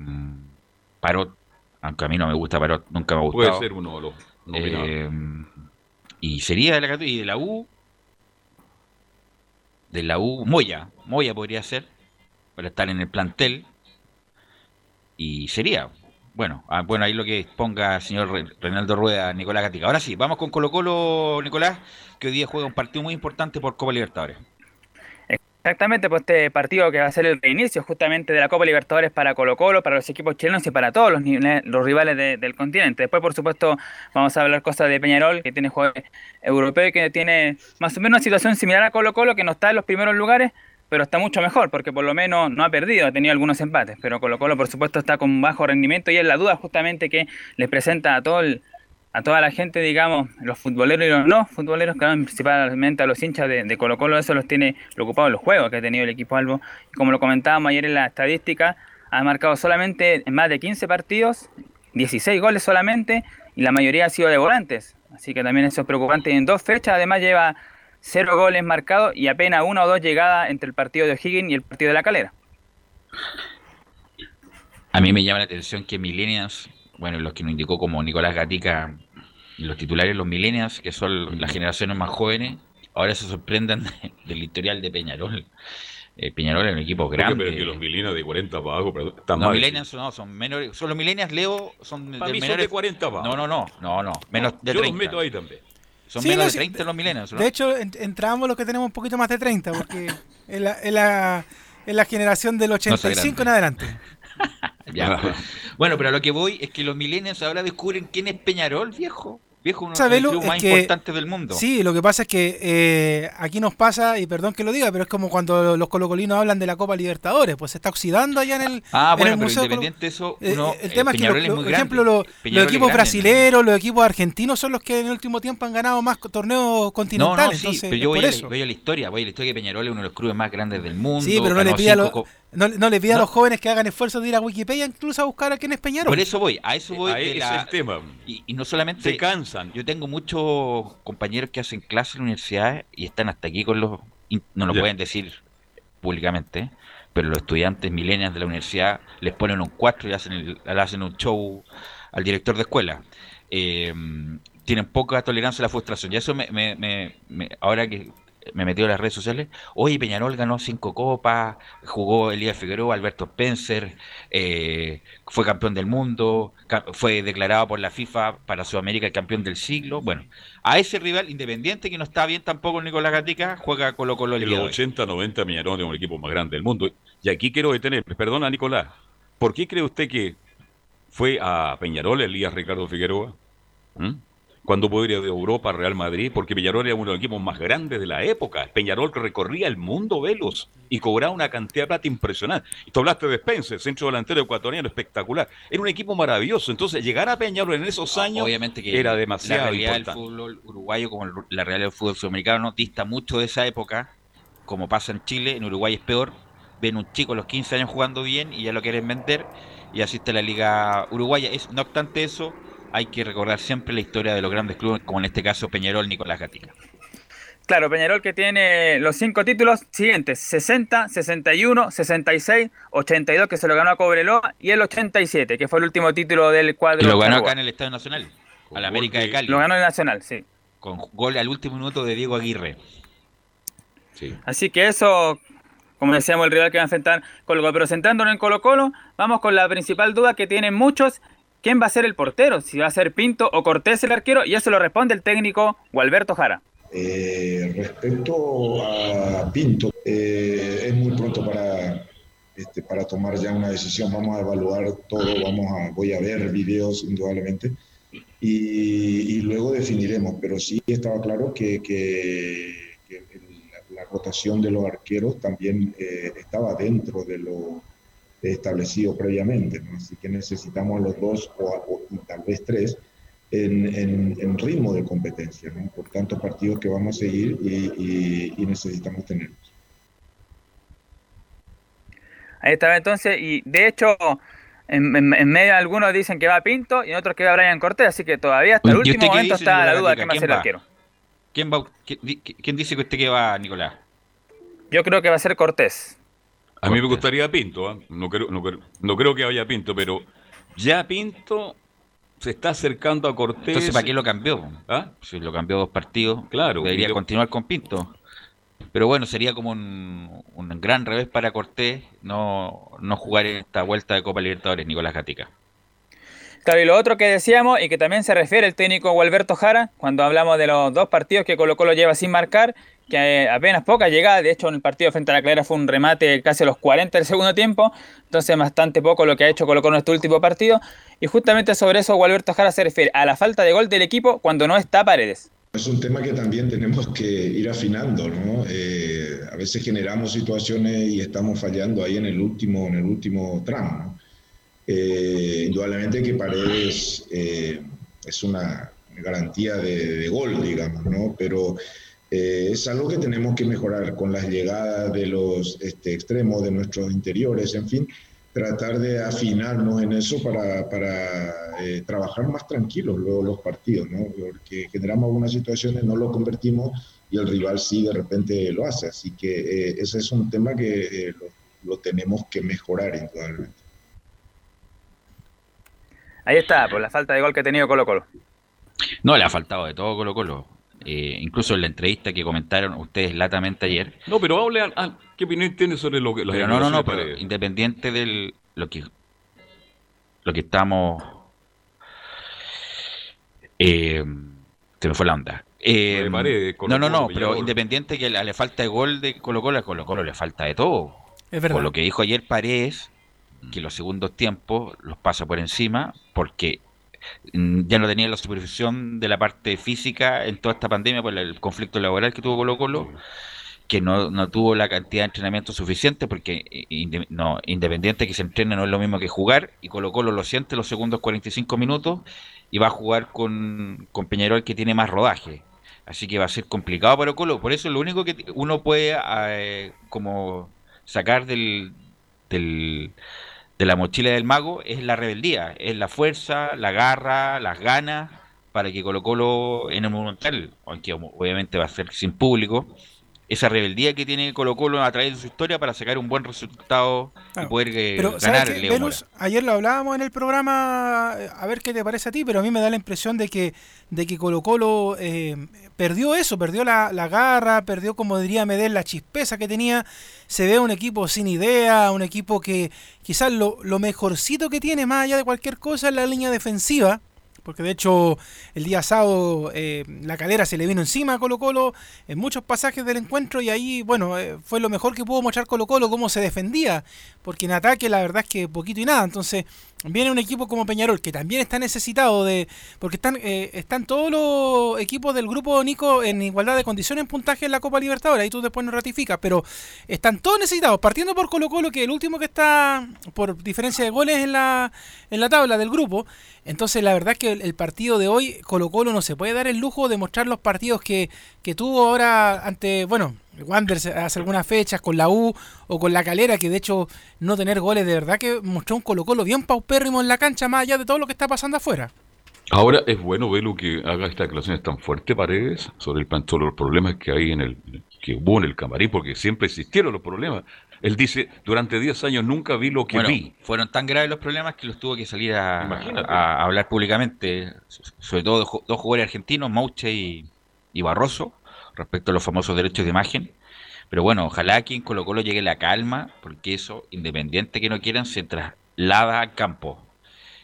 Parot, aunque a mí no me gusta Parot, nunca me ha Puede gustado. ser uno de los. Eh, y sería de la Católica y de la U, de la U, Moya, Moya podría ser, para estar en el plantel, y sería, bueno, ah, bueno ahí lo que ponga el señor Re- Reinaldo Rueda, Nicolás Gatica. Ahora sí, vamos con Colo Colo, Nicolás, que hoy día juega un partido muy importante por Copa Libertadores. Exactamente, pues este partido que va a ser el reinicio justamente de la Copa Libertadores para Colo Colo, para los equipos chilenos y para todos los, los rivales de- del continente. Después, por supuesto, vamos a hablar cosas de Peñarol, que tiene jugadores europeos y que tiene más o menos una situación similar a Colo Colo, que no está en los primeros lugares, pero está mucho mejor, porque por lo menos no ha perdido, ha tenido algunos empates. Pero Colo Colo, por supuesto, está con bajo rendimiento y es la duda justamente que les presenta a todo el- a toda la gente, digamos, los futboleros y los no futboleros, que van principalmente a los hinchas de, de Colo Colo, eso los tiene preocupados los juegos que ha tenido el equipo Albo. Como lo comentábamos ayer en la estadística, ha marcado solamente en más de 15 partidos, 16 goles solamente, y la mayoría ha sido de volantes. Así que también eso es preocupante. En dos fechas además lleva cero goles marcados y apenas una o dos llegadas entre el partido de O'Higgins y el partido de la Calera. A mí me llama la atención que Millennials, bueno, los que nos indicó como Nicolás Gatica, los titulares, los Millennials, que son las generaciones más jóvenes, ahora se sorprendan del historial de Peñarol. Eh, Peñarol es un equipo grande. pero que los milenios de 40 para abajo, pero están No, mal. millennials no, son menores. Son los millennials, Leo, son Para de son menores. de 40 abajo. No, no, no, no, no, menos de Yo los 30. meto ahí también. Son Sí, menos no, de sí, 30 los millennials, ¿no? De hecho, en- entramos los que tenemos un poquito más de 30, porque es la, es la, es la generación del 85 en adelante. Ya, pues. Bueno, pero a lo que voy es que los millennials ahora descubren quién es Peñarol, viejo. Viejo, uno de los más que- importantes del mundo. Sí, lo que pasa es que eh, aquí nos pasa, y perdón que lo diga, pero es como cuando los colocolinos hablan de la Copa Libertadores, pues se está oxidando allá en el, Ah, en bueno, el pero Museo independiente de eso, uno, el tema es que, Peñarol es por ejemplo, los, equipos grande. brasileros, los equipos argentinos son los que en el último tiempo han ganado más torneos No, no, continentales. sí, entonces, pero yo voy a, voy a la historia, voy a la historia que Peñarol es uno de los clubes más grandes del mundo. Sí, pero no le pida a los, no, no le pida a los jóvenes que hagan esfuerzos de ir a Wikipedia incluso a buscar a quién es Peñarol. Por eso voy, a eso voy. Ahí de es la- el tema. Y, y no solamente. Se cansan. Yo tengo muchos compañeros que hacen clases en universidades y están hasta aquí con los. No lo Ya. pueden decir públicamente, pero los estudiantes millennials de la universidad les ponen un 4 y hacen el- le hacen un show al director de escuela. Eh, tienen poca tolerancia a la frustración. Y eso me, me- me- me- ahora que me metió en las redes sociales, oye, Peñarol ganó cinco copas, jugó Elías Figueroa, Alberto Spencer, eh, fue campeón del mundo, fue declarado por la FIFA para Sudamérica el campeón del siglo. Bueno, a ese rival independiente que no está bien tampoco Nicolás Gatica, juega Colo Colo el En los de hoy. 80, 90 Peñarol es un equipo más grande del mundo. Y aquí quiero detener, perdona Nicolás, ¿por qué cree usted que fue a Peñarol Elías Ricardo Figueroa? ¿Mm? Cuando pudo ir de Europa a Real Madrid, porque Peñarol era uno de los equipos más grandes de la época. Peñarol que recorría el mundo velos y cobraba una cantidad de plata impresionante. Y tú hablaste de Spencer, centro delantero ecuatoriano espectacular. Era un equipo maravilloso. Entonces, llegar a Peñarol en esos años Obviamente que era la demasiado realidad importante. del fútbol uruguayo como la realidad del fútbol sudamericano dista mucho de esa época, como pasa en Chile, en Uruguay es peor. Ven un chico a los 15 años jugando bien y ya lo quieren vender y asiste a la liga uruguaya. Es, no obstante eso, hay que recordar siempre la historia de los grandes clubes, como en este caso Peñarol, Nicolás Gatica. Claro, Peñarol que tiene los cinco títulos siguientes: 60, 61, 66, 82, que se lo ganó a Cobreloa, y el 87, que fue el último título del cuadro. Y lo ganó acá en el Estadio Nacional, al América de Cali, Lo ganó el Nacional, sí. con gol al último minuto de Diego Aguirre. Así que eso, como decíamos, el rival que va a enfrentar Colo Colo. Pero centrándonos en Colo Colo, vamos con la principal duda que tienen muchos. ¿Quién va a ser el portero? Si va a ser Pinto o Cortés el arquero. Y eso lo responde el técnico Gualberto Jara. Eh, respecto a Pinto, eh, es muy pronto para este, para tomar ya una decisión. Vamos a evaluar todo, vamos a, voy a ver videos indudablemente y, y luego definiremos, pero sí estaba claro que, que, que la, la rotación de los arqueros también eh, estaba dentro de lo establecido previamente, ¿no? así que necesitamos a los dos o, a- o- y tal vez tres en, en- en ritmo de competencia, ¿no? por tantos partidos que vamos a seguir y, y- y necesitamos tenerlos. Ahí estaba entonces, y de hecho, en, en- en medio algunos dicen que va Pinto y en otros que va Brian Cortés, así que todavía hasta el ¿Y usted último momento dice, está la duda de quién va a ¿Quién ser el arquero. ¿Quién, va, quién dice que usted que va, Nicolás? Yo creo que va a ser Cortés. A mí me gustaría Pinto, ¿ah? no, creo, no, creo, no creo que vaya Pinto, pero ya Pinto se está acercando a Cortés. Entonces, ¿para qué lo cambió? ¿Ah? Si lo cambió dos partidos, Claro, debería lo- continuar con Pinto. Pero bueno, sería como un, un gran revés para Cortés no, no jugar en esta vuelta de Copa Libertadores, Nicolás Gatica. Claro, y lo otro que decíamos, y que también se refiere el técnico Gualberto Jara, cuando hablamos de los dos partidos que Colo Colo lleva sin marcar, que eh, apenas pocas llegadas, de hecho en el partido frente a la Calera fue un remate casi a los 40 del segundo tiempo, entonces bastante poco lo que ha hecho Colo Colo en este último partido, y justamente sobre eso Gualberto Jara se refiere a la falta de gol del equipo cuando no está Paredes. Es un tema que también tenemos que ir afinando, ¿no? Eh, a veces generamos situaciones y estamos fallando ahí en el último, en el último tramo, ¿no? Eh, indudablemente que Paredes eh, es una garantía de, de gol, digamos, ¿no? Pero eh, es algo que tenemos que mejorar con las llegadas de los este, extremos, de nuestros interiores, en fin, tratar de afinarnos en eso para, para eh, trabajar más tranquilos luego los partidos, ¿no? Porque generamos algunas situaciones, no lo convertimos y el rival sí de repente lo hace. Así que eh, ese es un tema que eh, lo, lo tenemos que mejorar indudablemente. Ahí está, por la falta de gol que ha tenido Colo Colo. No, le ha faltado de todo Colo Colo. Eh, incluso en la entrevista que comentaron ustedes latamente ayer. No, pero hable, a- a- ¿qué opinión tiene sobre lo que Pero no, no, no, declaraciones de pero Paredes? independiente del lo que lo que estamos eh, se me fue la onda. Eh, Lo de Paredes, Colo no, no, no, pero independiente que le, le falta de gol de Colo Colo, a Colo Colo le falta de todo. Es verdad. Por lo que dijo ayer Paredes, que los segundos tiempos los pasa por encima porque ya no tenía la supervisión de la parte física en toda esta pandemia por el conflicto laboral que tuvo Colo Colo, que no, no tuvo la cantidad de entrenamiento suficiente porque eh, inde- no, independiente que se entrene no es lo mismo que jugar y Colo Colo lo siente los segundos 45 minutos y va a jugar con, con Peñarol que tiene más rodaje. Así que va a ser complicado para Colo. Por eso lo único que uno puede eh, como sacar del, del, de la mochila del mago es la rebeldía, es la fuerza, la garra, las ganas para que Colo Colo en el Monumental, aunque obviamente va a ser sin público, esa rebeldía que tiene Colo Colo a través de su historia para sacar un buen resultado y poder eh, Pero, ¿sabes ganar qué? Ayer lo hablábamos en el programa, a ver qué te parece a ti, pero a mí me da la impresión de que, de que Colo Colo eh, perdió eso, perdió la, la garra, perdió, como diría Medel, la chispeza que tenía. Se ve un equipo sin idea, un equipo que quizás lo, lo mejorcito que tiene, más allá de cualquier cosa, es la línea defensiva. Porque de hecho el día sábado eh, la calera se le vino encima a Colo Colo en muchos pasajes del encuentro y ahí, bueno, eh, fue lo mejor que pudo mostrar Colo Colo, cómo se defendía. Porque en ataque la verdad es que poquito y nada. Entonces viene un equipo como Peñarol que también está necesitado de... Porque están, eh, están todos los equipos del grupo Nico en igualdad de condiciones en puntaje en la Copa Libertadores. Ahí tú después nos ratificas. Pero están todos necesitados. Partiendo por Colo Colo, que el último que está por diferencia de goles en la, en la tabla del grupo. Entonces la verdad es que el, el partido de hoy, Colo Colo no se puede dar el lujo de mostrar los partidos que, que tuvo ahora ante, bueno, Wanderers hace algunas fechas con la U o con la Calera, que de hecho no tener goles de verdad que mostró un Colo Colo bien paupérrimo en la cancha, más allá de todo lo que está pasando afuera. Ahora es bueno verlo que haga estas declaraciones tan fuertes, Paredes, sobre, el, sobre los problemas que hay en el que hubo en el camarín, porque siempre existieron los problemas. Él dice, durante 10 años nunca vi lo que Bueno, vi. fueron tan graves los problemas que los tuvo que salir a, hablar públicamente, so- sobre todo dos, dos jugadores argentinos, Mauche y, y Barroso, respecto a los famosos derechos de imagen. Pero bueno, ojalá que en Colo Colo llegue la calma, porque eso, independiente que no quieran, se traslada al campo.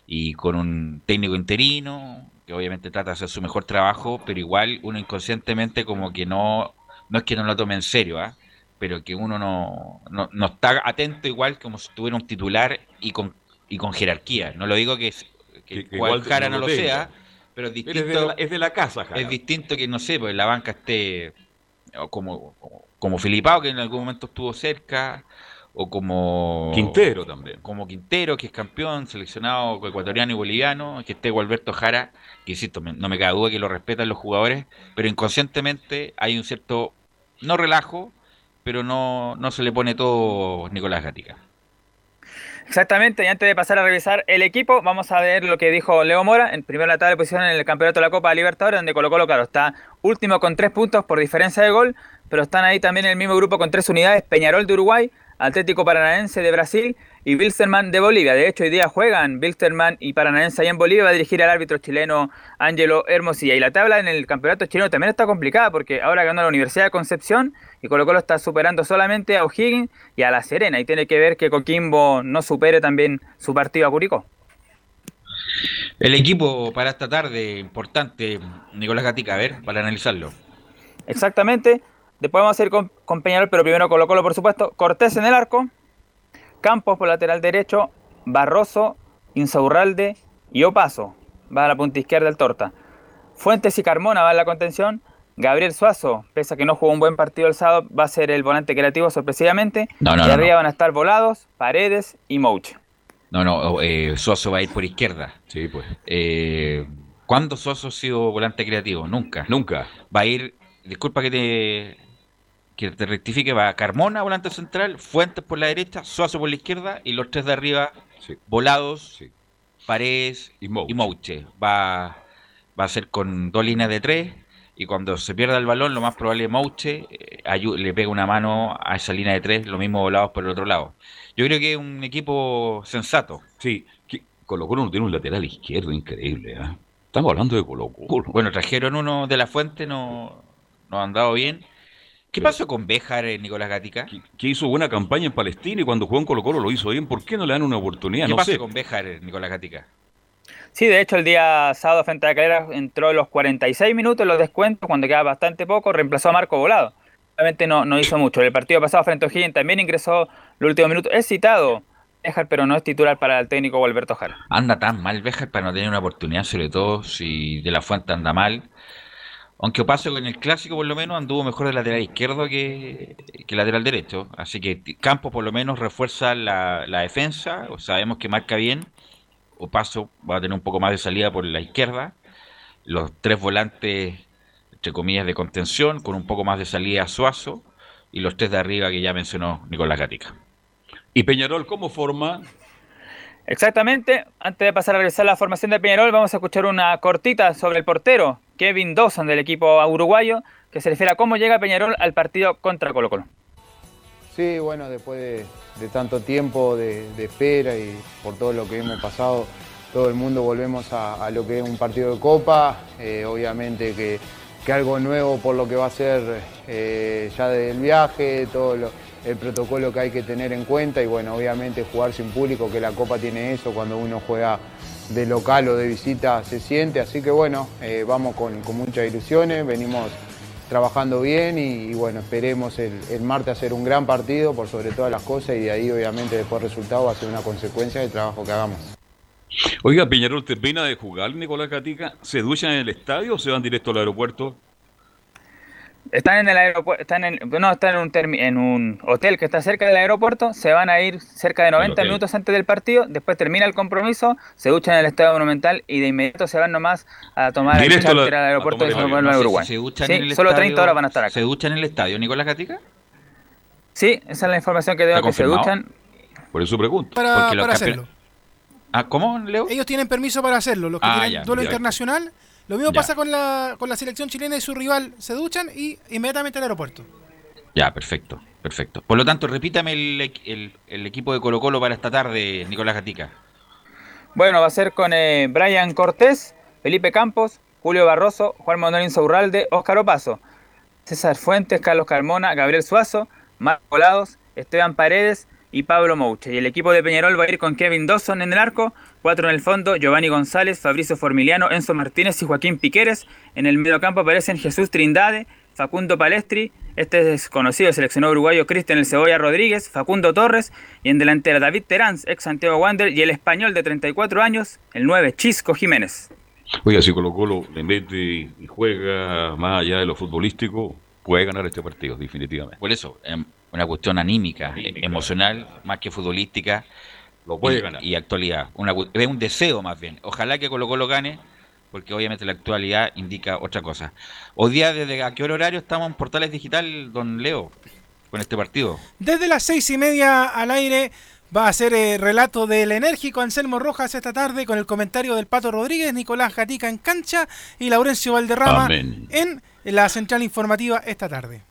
Y con un técnico interino, que obviamente trata de hacer su mejor trabajo, pero igual uno inconscientemente como que no, no es que no lo tome en serio, ¿ah? pero que uno no, no, no está atento igual como si tuviera un titular y con, y con jerarquía. No lo digo que, que, Que- que cual igual Jara no lo sea, pero es distinto. es de la- es de la casa, Jara. Es distinto que, no sé, pues la banca esté como, como, como Filipao, que en algún momento estuvo cerca, o como Quintero también. Como Quintero, que es campeón, seleccionado ecuatoriano y boliviano, que esté Gualberto Jara, que insisto, no me cabe duda que lo respetan los jugadores, pero inconscientemente hay un cierto, no relajo, pero no, no se le pone todo Nicolás Gatica. Exactamente, y antes de pasar a revisar el equipo, vamos a ver lo que dijo Leo Mora en primera la de posición en el campeonato de la Copa Libertadores, donde Colo Colo, claro, está último con tres puntos por diferencia de gol, pero están ahí también en el mismo grupo con tres unidades, Peñarol de Uruguay, Atlético Paranaense de Brasil y Wilstermann de Bolivia. De hecho, hoy día juegan Wilstermann y Paranaense ahí en Bolivia, va a dirigir al árbitro chileno Ángelo Hermosilla. Y la tabla en el campeonato chileno también está complicada porque ahora ganó la Universidad de Concepción y Colo Colo está superando solamente a O'Higgins y a La Serena. Y tiene que ver que Coquimbo no supere también su partido a Curicó. El equipo para esta tarde, importante, Nicolás Gatica, a ver, para analizarlo. Exactamente. Después vamos a ir con, con Peñarol, pero primero Colo Colo, por supuesto. Cortés en el arco. Campos por lateral derecho. Barroso, Insaurralde y Opaso. Va a la punta izquierda el Torta. Fuentes y Carmona va a la contención. Gabriel Suazo, pese a que no jugó un buen partido el sábado, va a ser el volante creativo sorpresivamente. No, no, y no, arriba no. van a estar Volados, Paredes y Mouche. No, no, eh, Suazo va a ir por izquierda. Sí, pues. Eh, ¿Cuándo Suazo ha sido volante creativo? Nunca. Nunca. Va a ir, disculpa que te, que te rectifique, va Carmona, volante central, Fuentes por la derecha, Suazo por la izquierda y los tres de arriba, Volados, Paredes y Mouche. Va, va a ser con dos líneas de tres y cuando se pierda el balón, lo más probable es Mouche eh, le pega una mano a esa línea de tres, lo mismo Volados por el otro lado. Yo creo que es un equipo sensato. Sí, Colo Colo no tiene un lateral izquierdo increíble. ¿ah? Estamos hablando de Colo Colo. Bueno, trajeron uno de la fuente, no, no han dado bien. ¿Qué pasó con Béjar, eh, Nicolás Gatica? Que hizo buena campaña en Palestina y cuando jugó en Colo Colo lo hizo bien. ¿Por qué no le dan una oportunidad? ¿Qué No pasó sé. con Béjar, eh, Nicolás Gatica? Sí, de hecho el día sábado frente a la calera entró a los 46 minutos en los descuentos, cuando quedaba bastante poco, reemplazó a Marco Volado. Obviamente no, no hizo mucho. El partido pasado frente a O'Higgins también ingresó los últimos minutos. Es citado Béjar, pero no es titular para el técnico Alberto Jara. Anda tan mal Béjar para no tener una oportunidad, sobre todo si De La Fuente anda mal. Aunque paso con el clásico, por lo menos, anduvo mejor de lateral izquierdo que, que lateral derecho. Así que Campos, por lo menos, refuerza la, la defensa. O sabemos que marca bien. O paso va a tener un poco más de salida por la izquierda. Los tres volantes, entre comillas, de contención, con un poco más de salida a Suazo. Y los tres de arriba que ya mencionó Nicolás Gatica. ¿Y Peñarol cómo forma? Exactamente. Antes de pasar a revisar la formación de Peñarol, vamos a escuchar una cortita sobre el portero, Kevin Dawson del equipo uruguayo, que se refiere a cómo llega Peñarol al partido contra Colo Colo. Sí, bueno, después de, tanto tiempo de, espera y por todo lo que hemos pasado, todo el mundo volvemos a, lo que es un partido de copa. Eh, obviamente que, que algo nuevo por lo que va a ser eh, ya del viaje, todo el protocolo que hay que tener en cuenta y bueno, obviamente jugar sin público, que la copa tiene eso, cuando uno juega de local o de visita se siente, así que bueno, eh, vamos con, con muchas ilusiones, venimos trabajando bien y, bueno, esperemos el, martes hacer un gran partido por sobre todas las cosas y de ahí obviamente después el resultado va a ser una consecuencia del trabajo que hagamos. Oiga, Peñarol termina de jugar, Nicolás Gatica. ¿Se duchan en el estadio o se van directo al aeropuerto? Están en el aeropuerto, están en, no, están en un, termi- en un hotel que está cerca del aeropuerto, se van a ir cerca de 90 hotel. minutos antes del partido, después termina el compromiso, se duchan en el Estadio Monumental y de inmediato se van nomás a tomar el al aeropuerto sé si Uruguay. se duchan Sí, en el solo estadio- 30 horas van a estar acá. ¿Se duchan en el estadio, Nicolás Gatica? Sí, esa es la información que tengo ¿Está que se confirmado? duchan. Por eso pregunto. Para, Porque para hacerlo. Ah, ¿cómo, Leo? Ellos tienen permiso para hacerlo. Los que Ah, tienen ya, duelo ya. internacional. Lo mismo Ya. pasa con la, con la selección chilena y su rival. Se duchan y inmediatamente al aeropuerto. Ya, perfecto, perfecto. Por lo tanto, repítame el, el- el equipo de Colo Colo para esta tarde, Nicolás Gatica. Bueno, va a ser con eh, Brian Cortés, Felipe Campos, Julio Barroso, Juan Manuel Insaurralde, Óscar Opaso, César Fuentes, Carlos Carmona, Gabriel Suazo, Marco Lados, Esteban Paredes y Pablo Mouche. Y el equipo de Peñarol va a ir con Kevin Dawson en el arco, cuatro en el fondo, Giovanni González, Fabricio Formiliano, Enzo Martínez y Joaquín Piqueres. En el medio campo aparecen Jesús Trindade, Facundo Palestri Este desconocido seleccionó uruguayo Cristian El Cebolla Rodríguez, Facundo Torres y en delantera David Terán, ex Santiago Wander y el español de 34 años, el 9 Chisco Jiménez. Oiga, si Colo Colo le mete y juega más allá de lo futbolístico, puede ganar este partido, definitivamente. Por eso, em, una cuestión anímica, e- emocional, más que futbolística. Lo puede y, ganar. Y actualidad. Una, cu- es un deseo más bien. Ojalá que Colo Colo gane, porque obviamente la actualidad indica otra cosa. Hoy día, ¿desde a qué hora horario estamos en Portales Digital, don Leo, con este partido? Desde las seis y media al aire va a ser el relato del enérgico Anselmo Rojas esta tarde con el comentario del Pato Rodríguez, Nicolás Gatica en cancha y Laurencio Valderrama Amén. en la central informativa esta tarde.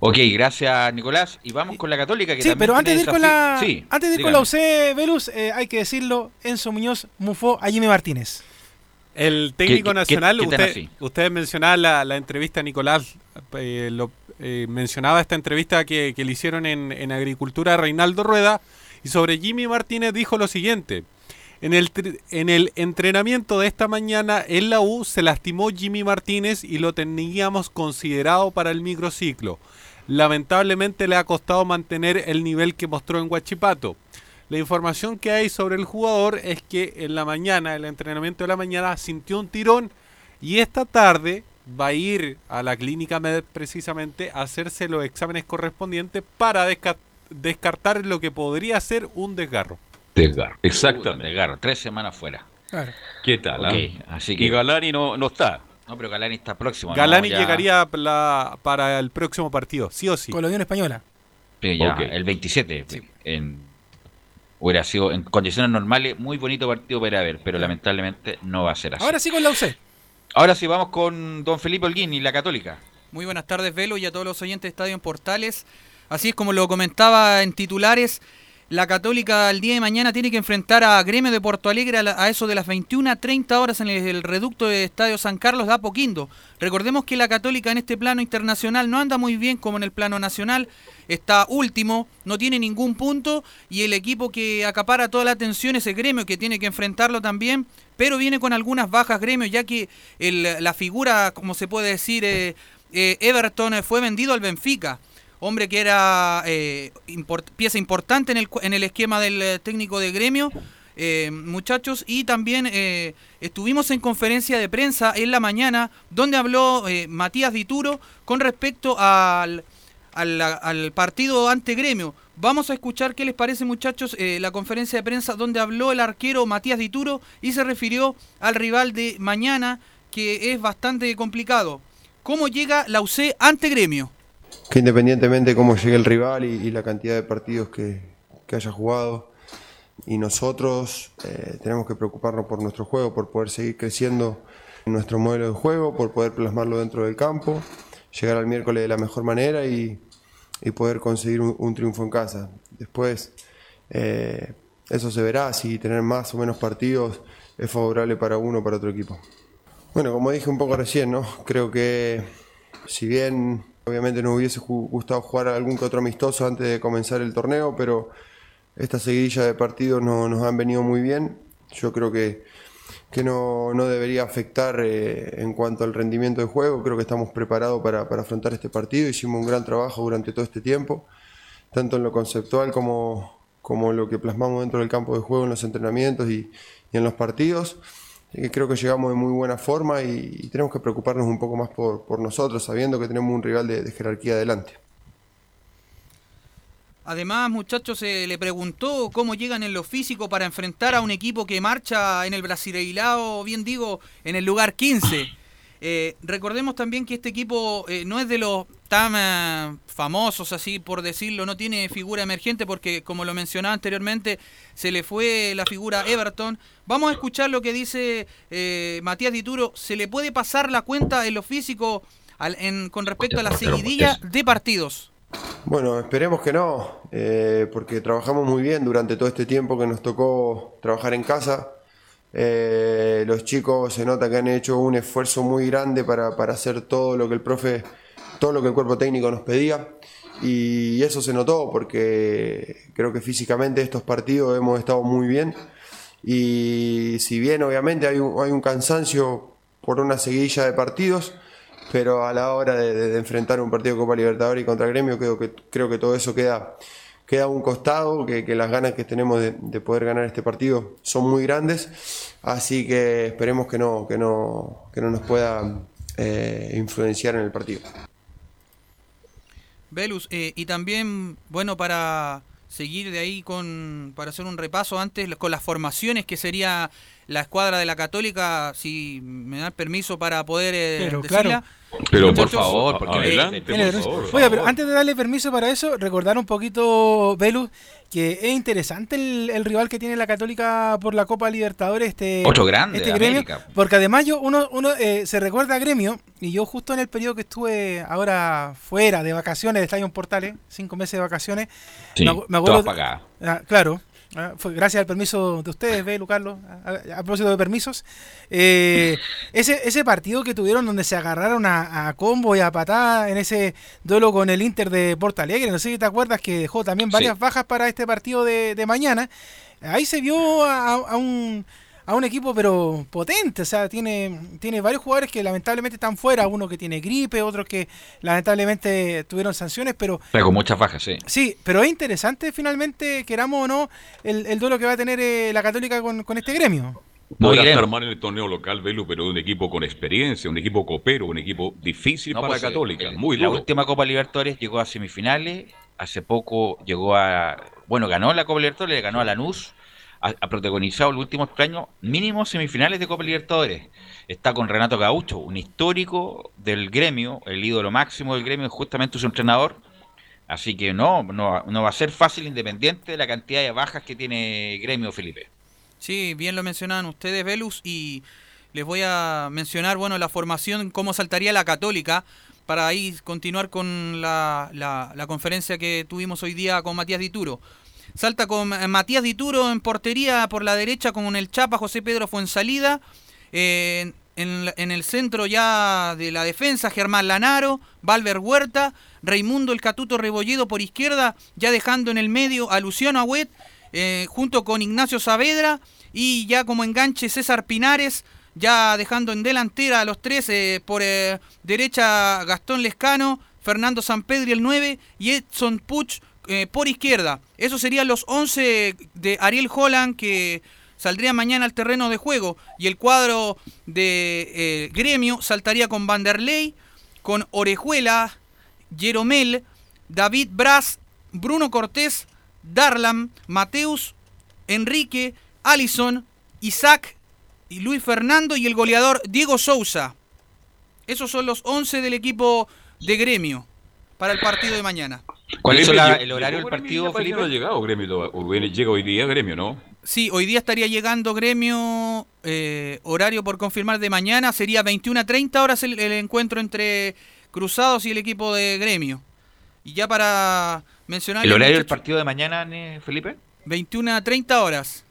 Ok, gracias Nicolás. Y vamos con la Católica, que Sí, también pero antes de ir con la, Sí, antes de ir con la. UC Velus, eh, hay que decirlo, Enzo Muñoz mufó a Jimmy Martínez. El técnico ¿Qué- qué- nacional, qué usted, así? ustedes mencionaban la, la entrevista a Nicolás, eh, lo, eh, mencionaba esta entrevista que, que le hicieron en, en Agricultura a Reinaldo Rueda, y sobre Jimmy Martínez dijo lo siguiente. En el, entrenamiento de esta mañana en la U se lastimó Jimmy Martínez y lo teníamos considerado para el microciclo. Lamentablemente le ha costado mantener el nivel que mostró en Huachipato. La información que hay sobre el jugador es que en la mañana, el entrenamiento de la mañana, sintió un tirón y esta tarde va a ir a la clínica Med precisamente a hacerse los exámenes correspondientes para desca- descartar lo que podría ser un desgarro. Desgarro. Exactamente. Desgarro, tres semanas fuera. ¿Qué tal? ah? Así que- Y Galani no, no está. No, pero Galani está próximo. ¿no? Galani Ya- llegaría la- para el próximo partido, sí o sí. Con la Unión Española. ya, el 27. En, hubiera sido en condiciones normales muy bonito partido para ver, pero lamentablemente no va a ser así. Ahora sí con la UC. Ahora sí vamos con don Felipe Holguín y la Católica. Muy buenas tardes, Velo, y a todos los oyentes de Estadio en Portales. Así es como lo comentaba en titulares, la Católica el día de mañana tiene que enfrentar a Gremio de Porto Alegre a, eso de las 21 a 30 horas en el, reducto de Estadio San Carlos de Apoquindo. Recordemos que la Católica en este plano internacional no anda muy bien como en el plano nacional, está último, no tiene ningún punto y el equipo que acapara toda la atención es el Gremio que tiene que enfrentarlo también, pero viene con algunas bajas Gremio ya que la figura, como se puede decir, eh, eh, Everton eh, fue vendido al Benfica hombre que era eh, pieza importante en el, en el esquema del eh, técnico de gremio, eh, muchachos, y también eh, estuvimos en conferencia de prensa en la mañana donde habló eh, Matías Dituro con respecto al, al, partido ante gremio. Vamos a escuchar qué les parece muchachos la conferencia de prensa donde habló el arquero Matías Dituro y se refirió al rival de mañana que es bastante complicado. ¿Cómo llega la UC ante gremio? Que independientemente de cómo llegue el rival y, la cantidad de partidos que, que haya jugado, y nosotros eh, tenemos que preocuparnos por nuestro juego, por poder seguir creciendo en nuestro modelo de juego, por poder plasmarlo dentro del campo, llegar al miércoles de la mejor manera y, y poder conseguir un, un triunfo en casa. Después, eh, eso se verá, si tener más o menos partidos es favorable para uno o para otro equipo. Bueno, como dije un poco recién, ¿no? creo que si bien obviamente nos hubiese gustado jugar algún que otro amistoso antes de comenzar el torneo, pero esta seguidilla de partidos no, nos han venido muy bien. Yo creo que, que no, no debería afectar eh, en cuanto al rendimiento de juego. Creo que estamos preparados para, para afrontar este partido. Hicimos un gran trabajo durante todo este tiempo, tanto en lo conceptual como, como lo que plasmamos dentro del campo de juego en los entrenamientos y en los partidos. Creo que llegamos de muy buena forma y, tenemos que preocuparnos un poco más por, por nosotros, sabiendo que tenemos un rival de, de jerarquía adelante. Además, muchachos, se le preguntó cómo llegan en lo físico para enfrentar a un equipo que marcha en el Brasileirao, bien digo, en el lugar 15. Eh, recordemos también que este equipo eh, no es de los tan eh, famosos, así por decirlo, no tiene figura emergente porque, como lo mencionaba anteriormente, se le fue la figura Everton. Vamos a escuchar lo que dice Matías Dituro. ¿Se le puede pasar la cuenta en lo físico al- en- con respecto a la seguidilla de partidos? Bueno, esperemos que no, porque trabajamos muy bien durante todo este tiempo que nos tocó trabajar en casa. Eh, los chicos se nota que han hecho un esfuerzo muy grande para, para hacer todo lo que el profe, todo lo que el cuerpo técnico nos pedía. Y eso se notó porque creo que físicamente estos partidos hemos estado muy bien. Y si bien obviamente hay un, hay un cansancio por una seguidilla de partidos, pero a la hora de, enfrentar un partido de Copa Libertadores y contra Gremio, creo que, creo que todo eso queda, queda a un costado, que, que las ganas que tenemos de, de poder ganar este partido son muy grandes, así que esperemos que no, que no, que no nos pueda eh, influenciar en el partido. Velus, eh, y también, bueno, para seguir de ahí con, para hacer un repaso antes con las formaciones que sería la escuadra de la Católica, si me dan permiso para poder eh, Pero, decirla. claro. Pero por favor, porque adelante, por favor. Oiga, pero antes de darle permiso para eso, recordar un poquito, Velus, que es interesante el, el rival que tiene la Católica por la Copa Libertadores, este, Otro grande este gremio, América. porque además yo uno, uno eh, se recuerda a Gremio, y yo justo en el periodo que estuve ahora fuera de vacaciones de Estadio Portales, cinco meses de vacaciones, Sí, me, acu- me acuerdo- todas pagadas. Ah, claro. Ah, fue gracias al permiso de ustedes, Belu, Carlos, a, a- a propósito de permisos. eh, ese, ese partido que tuvieron donde se agarraron a, a combo y a patada en ese duelo con el Inter de Porto Alegre, no sé si te acuerdas que dejó también varias Sí. bajas para este partido de, de mañana. Ahí se vio a, a un, a un equipo pero potente, o sea, tiene, tiene varios jugadores que lamentablemente están fuera, uno que tiene gripe, otros que lamentablemente tuvieron sanciones, pero Pero con muchas bajas, sí. Sí, pero es interesante finalmente, queramos o no, el, el duelo que va a tener eh, la Católica con, con este gremio. Podrá Muy bien. estar mal en el torneo local, Velu, pero un equipo con experiencia, un equipo copero, un equipo difícil No, para pues, Católica, eh, muy La duro. última Copa Libertadores llegó a semifinales. Hace poco llegó a. Bueno, ganó la Copa Libertadores, le ganó a Lanús. Ha, protagonizado el último año mínimo semifinales de Copa Libertadores. Está con Renato Gaucho, un histórico del gremio, el ídolo máximo del gremio, justamente su entrenador. Así que no, no, no va a ser fácil independiente de la cantidad de bajas que tiene gremio, Felipe. Sí, bien lo mencionaban ustedes, Velus, y les voy a mencionar, bueno, la formación, cómo saltaría la Católica, para ahí continuar con la, la- la conferencia que tuvimos hoy día con Matías Dituro. Salta con eh, Matías Dituro en portería por la derecha con el Chapa José Pedro Fuensalida. Eh, en, en el centro ya de la defensa, Germán Lanaro, Valver Huerta, Raimundo el Catuto Rebolledo por izquierda, ya dejando en el medio a Luciano Agüet, eh, junto con Ignacio Saavedra, y ya como enganche César Pinares, ya dejando en delantera a los tres, por derecha Gastón Lescano, Fernando Sampedri el 9 y Edson Puch eh, por izquierda. Esos serían los 11 de Ariel Holland que saldría mañana al terreno de juego. Y el cuadro de eh, Gremio saltaría con Vanderlei, con Orejuela, Jeromel, David Braz, Bruno Cortés, Darlam, Mateus, Enrique, Alison, Isaac y Luis Fernando y el goleador Diego Sousa. Esos son los 11 del equipo de Gremio para el partido de mañana. ¿Cuál es el horario del partido, Felipe? No ha llegado Gremio, llega hoy día Gremio, ¿no? Sí, hoy día estaría llegando Gremio, eh, horario por confirmar de mañana, sería 21 a 30 horas el, el encuentro entre Cruzados y el equipo de Gremio. Y ya para mencionar... ¿El horario del partido de mañana, Felipe? 21 a 30 horas.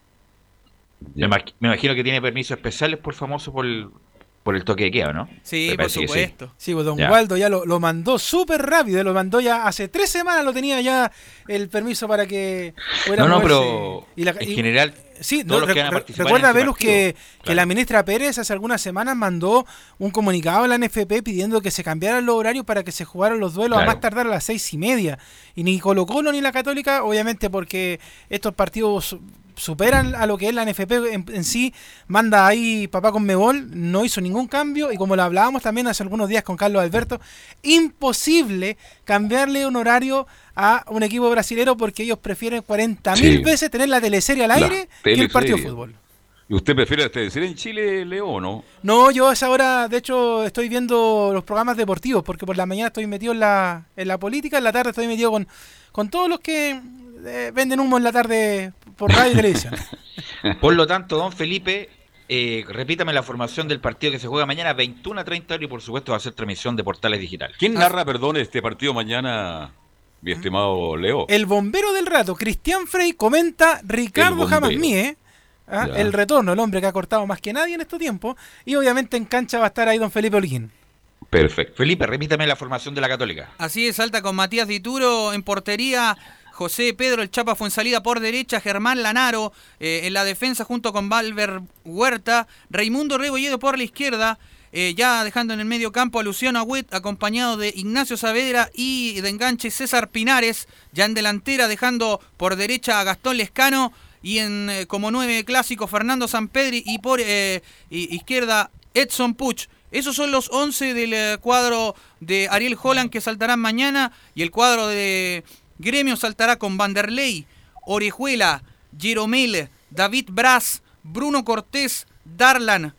Me imagino que tiene permisos especiales por famoso por el, por el toque de queda, ¿no? Sí, por sí. supuesto. Sí, pues don Ya. Waldo ya lo, lo mandó súper rápido, lo mandó ya hace tres semanas, lo tenía ya el permiso para que fuera No, no, pero Y la- en y- general, Sí, todos no, los que re- van a re- participar recuerda, ese Velus, que, que la ministra Pérez hace algunas semanas mandó un comunicado a la NFP pidiendo que se cambiaran los horarios para que se jugaran los duelos a Claro. más tardar a las seis y media. Y ni Colo Colo ni la Católica, obviamente porque estos partidos superan a lo que es la NFP en, en sí, manda ahí papá con Mebol, no hizo ningún cambio y como lo hablábamos también hace algunos días con Carlos Alberto, imposible cambiarle un horario a un equipo brasilero porque ellos prefieren 40 mil Sí. veces tener la teleserie al La aire que el partido de fútbol. ¿Y usted prefiere decir en Chile, Leo, o no? No, yo a esa hora, de hecho, estoy viendo los programas deportivos, porque por la mañana estoy metido en la, en la política, en la tarde estoy metido con, con todos los que eh, venden humo en la tarde por radio y televisión. Por lo tanto, don Felipe, eh, repítame la formación del partido que se juega mañana, 21 a 30 horas, y por supuesto va a ser transmisión de portales digitales. ¿Quién narra, perdón, este partido mañana, mi estimado Leo? El bombero del rato, Cristian Frey, comenta Ricardo. Jamasmie, ¿ah? Ya. el retorno, el hombre que ha cortado más que nadie en estos tiempos, y obviamente en cancha va a estar ahí don Felipe Holguín. Perfecto. Felipe, repítame la formación de la Católica. Así es, salta con Matías Dituro en portería, José Pedro el Chapa Fuensalida por derecha, Germán Lanaro eh, en la defensa junto con Valver Huerta, Raimundo Rebolledo por la izquierda, eh, ya dejando en el medio campo a Luciano Agüet, acompañado de Ignacio Saavedra y de enganche César Pinares, ya en delantera, dejando por derecha a Gastón Lescano y en eh, como nueve clásico Fernando Sampedri y por izquierda Edson Puch. Esos son los 11 del cuadro de Ariel Holland que saltarán mañana y el cuadro de Gremio saltará con Vanderlei, Orejuela, Jeromel, David Braz, Bruno Cortés, Darlan,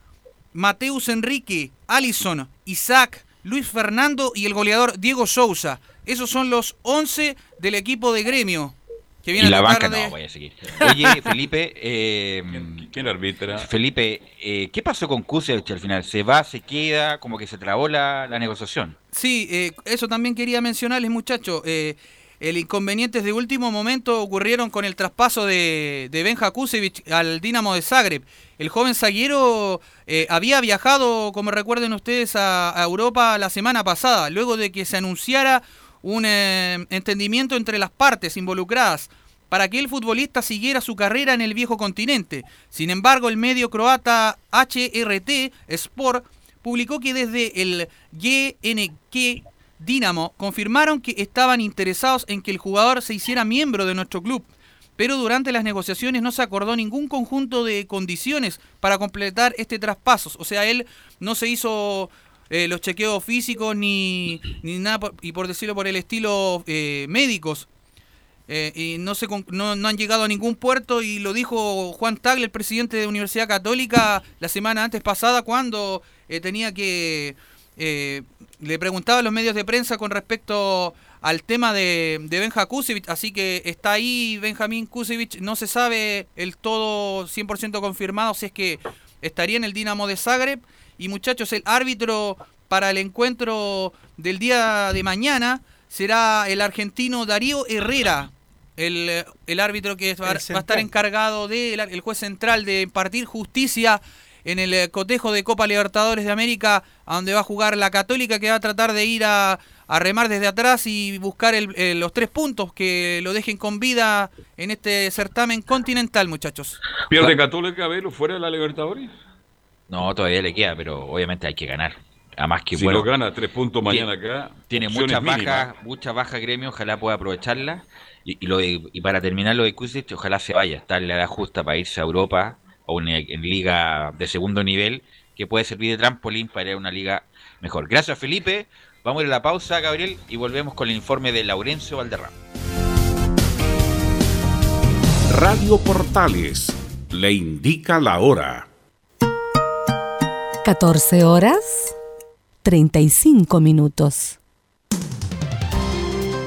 Mateus Enrique, Allison, Isaac, Luis Fernando y el goleador Diego Sousa. Esos son los 11 del equipo de Gremio. Que viene y la a banca no, voy a seguir. Oye, Felipe, eh, ¿Quién arbitra? Felipe, eh, ¿qué pasó con Kusevich al final? ¿Se va, se queda? Como que se trabó la, la negociación. Sí, eh, eso también quería mencionarles, muchachos. El inconvenientes de último momento ocurrieron con el traspaso de, de Benja Kusevich al Dinamo de Zagreb. El joven zaguero eh, había viajado, como recuerden ustedes, a, a Europa la semana pasada, luego de que se anunciara un eh, entendimiento entre las partes involucradas para que el futbolista siguiera su carrera en el viejo continente. Sin embargo, el medio croata HRT Sport publicó que desde el GNK Dinamo confirmaron que estaban interesados en que el jugador se hiciera miembro de nuestro club, pero durante las negociaciones no se acordó ningún conjunto de condiciones para completar este traspaso. O sea, él no se hizo eh, los chequeos físicos ni, ni nada, y por decirlo por el estilo, eh, médicos. Eh, y no, se, no, han llegado a ningún puerto y lo dijo Juan Tagle, el presidente de Universidad Católica, la semana antes pasada cuando tenía que... le preguntaba a los medios de prensa con respecto al tema de, de Benja Kusevich, así que está ahí Benjamín Kusevich, no se sabe el todo 100% confirmado si es que estaría en el Dinamo de Zagreb. Y muchachos, el árbitro para el encuentro del día de mañana será el argentino Darío Herrera, el, el árbitro que va, va a estar encargado del el juez central de impartir justicia en el eh, cotejo de Copa Libertadores de América, a donde va a jugar la Católica, que va a tratar de ir a, a remar desde atrás y buscar el- eh, los tres puntos que lo dejen con vida en este certamen continental, muchachos. ¿Pierde Católica, Velo, fuera de la Libertadores? No, todavía le queda, pero obviamente hay que ganar. Además que Si bueno, lo gana, tres puntos mañana tiene- acá. Tiene muchas bajas, muchas bajas gremio, ojalá pueda aprovecharlas. Y, y lo de- y para terminar lo de Kusic, ojalá se vaya, está en la edad justa para irse a Europa o en, en liga de segundo nivel, que puede servir de trampolín para ir a una liga mejor. Gracias Felipe, vamos a ir a la pausa, Gabriel, y volvemos con el informe de Laurencio Valderrama. Radio Portales le indica la hora. 14 horas 35 minutos.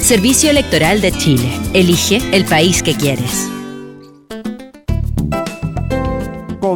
Servicio Electoral de Chile. Elige el país que quieres.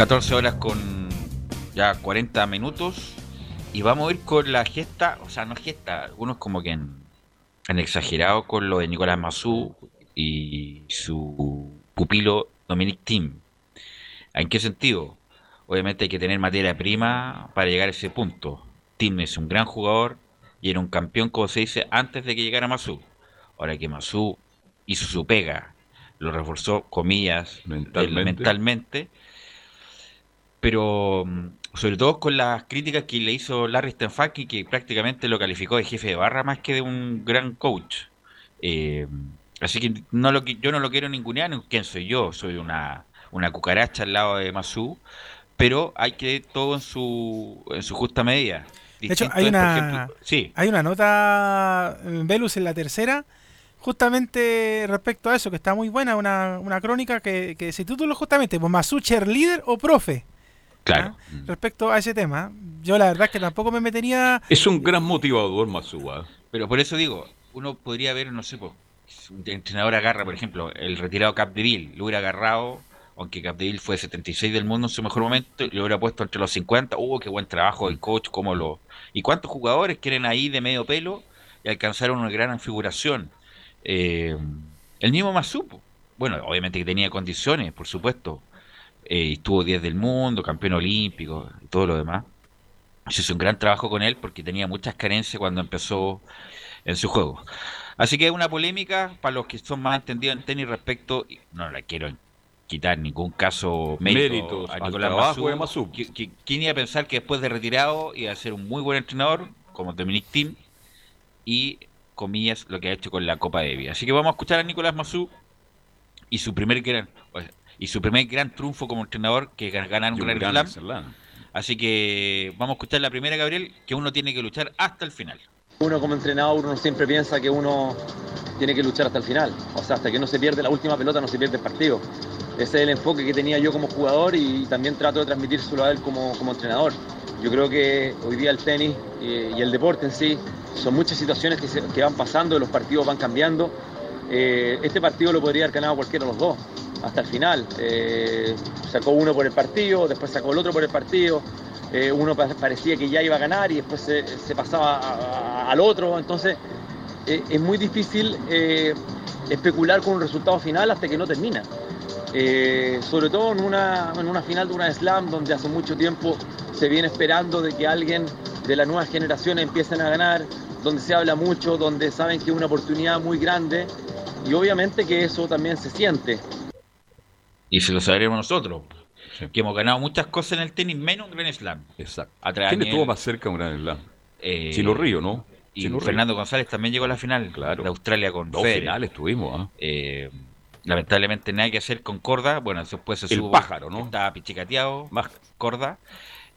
14 horas con ya 40 minutos y vamos a ir con la gesta, o sea, no gesta, algunos como que han, han exagerado con lo de Nicolás Massú y su pupilo Dominic Thiem. ¿En qué sentido? Obviamente hay que tener materia prima para llegar a ese punto. Thiem es un gran jugador y era un campeón, como se dice, antes de que llegara Massú. Ahora que Massú hizo su pega, lo reforzó, comillas, Mentalmente. mentalmente pero mm, sobre todo con las críticas que le hizo Larry Stanfaki, que prácticamente lo calificó de jefe de barra más que de un gran coach. Eh, así que no lo, yo no lo quiero ningunear, ¿quién soy yo? Soy una, una cucaracha al lado de Masu, pero hay que todo en su, en su justa medida. De hecho, hay una, ejemplo- sí, hay una nota en Velus en la tercera, justamente respecto a eso, que está muy buena, una, una crónica que, que se titula justamente pues, Masu líder o profe, claro. respecto a ese tema. Yo la verdad es que tampoco me metería... Es un gran motivador, Masúa. Pero por eso digo, uno podría ver, no sé, pues, un entrenador agarra, por ejemplo, el retirado Capdeville, lo hubiera agarrado, aunque Capdeville fue 76 del mundo en su mejor momento, lo hubiera puesto entre los 50, ¡uh, qué buen trabajo del coach! cómo lo ¿Y cuántos jugadores quieren ahí de medio pelo y alcanzaron una gran figuración? Eh, el mismo Masupo, bueno, obviamente que tenía condiciones, por supuesto, eh, estuvo 10 del mundo, campeón olímpico y todo lo demás. Se hizo un gran trabajo con él porque tenía muchas carencias cuando empezó en su juego. Así que es una polémica para los que son más entendidos en tenis respecto, no la quiero quitar ningún caso mérito Méritos a Nicolás qui- ¿Quién iba a pensar que después de retirado iba a ser un muy buen entrenador como Dominic Thiem y comillas lo que ha hecho con la Copa Davis? Así que vamos a escuchar a Nicolás Massú y su primer gran y su primer gran triunfo como entrenador que es ganar un Y gran Slam. Slam. Así que vamos a escuchar la primera, Gabriel, que uno tiene que luchar hasta el final. Uno como entrenador, uno siempre piensa que uno tiene que luchar hasta el final. O sea, hasta que no se pierde la última pelota, no se pierde el partido. Ese es el enfoque que tenía yo como jugador y también trato de transmitírselo a él como, como entrenador. Yo creo que hoy día el tenis eh, y el deporte en sí son muchas situaciones que, se- que van pasando, los partidos van cambiando. Eh, este partido lo podría haber ganado cualquiera de los dos, hasta el final. Eh, sacó uno por el partido, después sacó el otro por el partido. Eh, uno pa- parecía que ya iba a ganar y después se, pasaba al otro. Entonces eh, es muy difícil especular con un resultado final hasta que no termina. sobre todo en una, en una final de una slam donde hace mucho tiempo se viene esperando de que alguien de la nueva generación empiecen a ganar, donde se habla mucho, donde saben que es una oportunidad muy grande y obviamente que eso también se siente. Y se lo sabremos nosotros, que hemos ganado muchas cosas en el tenis, menos un Grand Slam. Exacto. ¿Quién estuvo más cerca de un Gran Slam? eh, Chilo Río, ¿no? Y Chilo Río. Fernando González también llegó a la final Claro. de Australia con Dos Federer. finales tuvimos, ¿ah? Eh, lamentablemente nada que hacer con Corda. Bueno, después se El supo pájaro, ¿no? Estaba pichicateado, más Corda.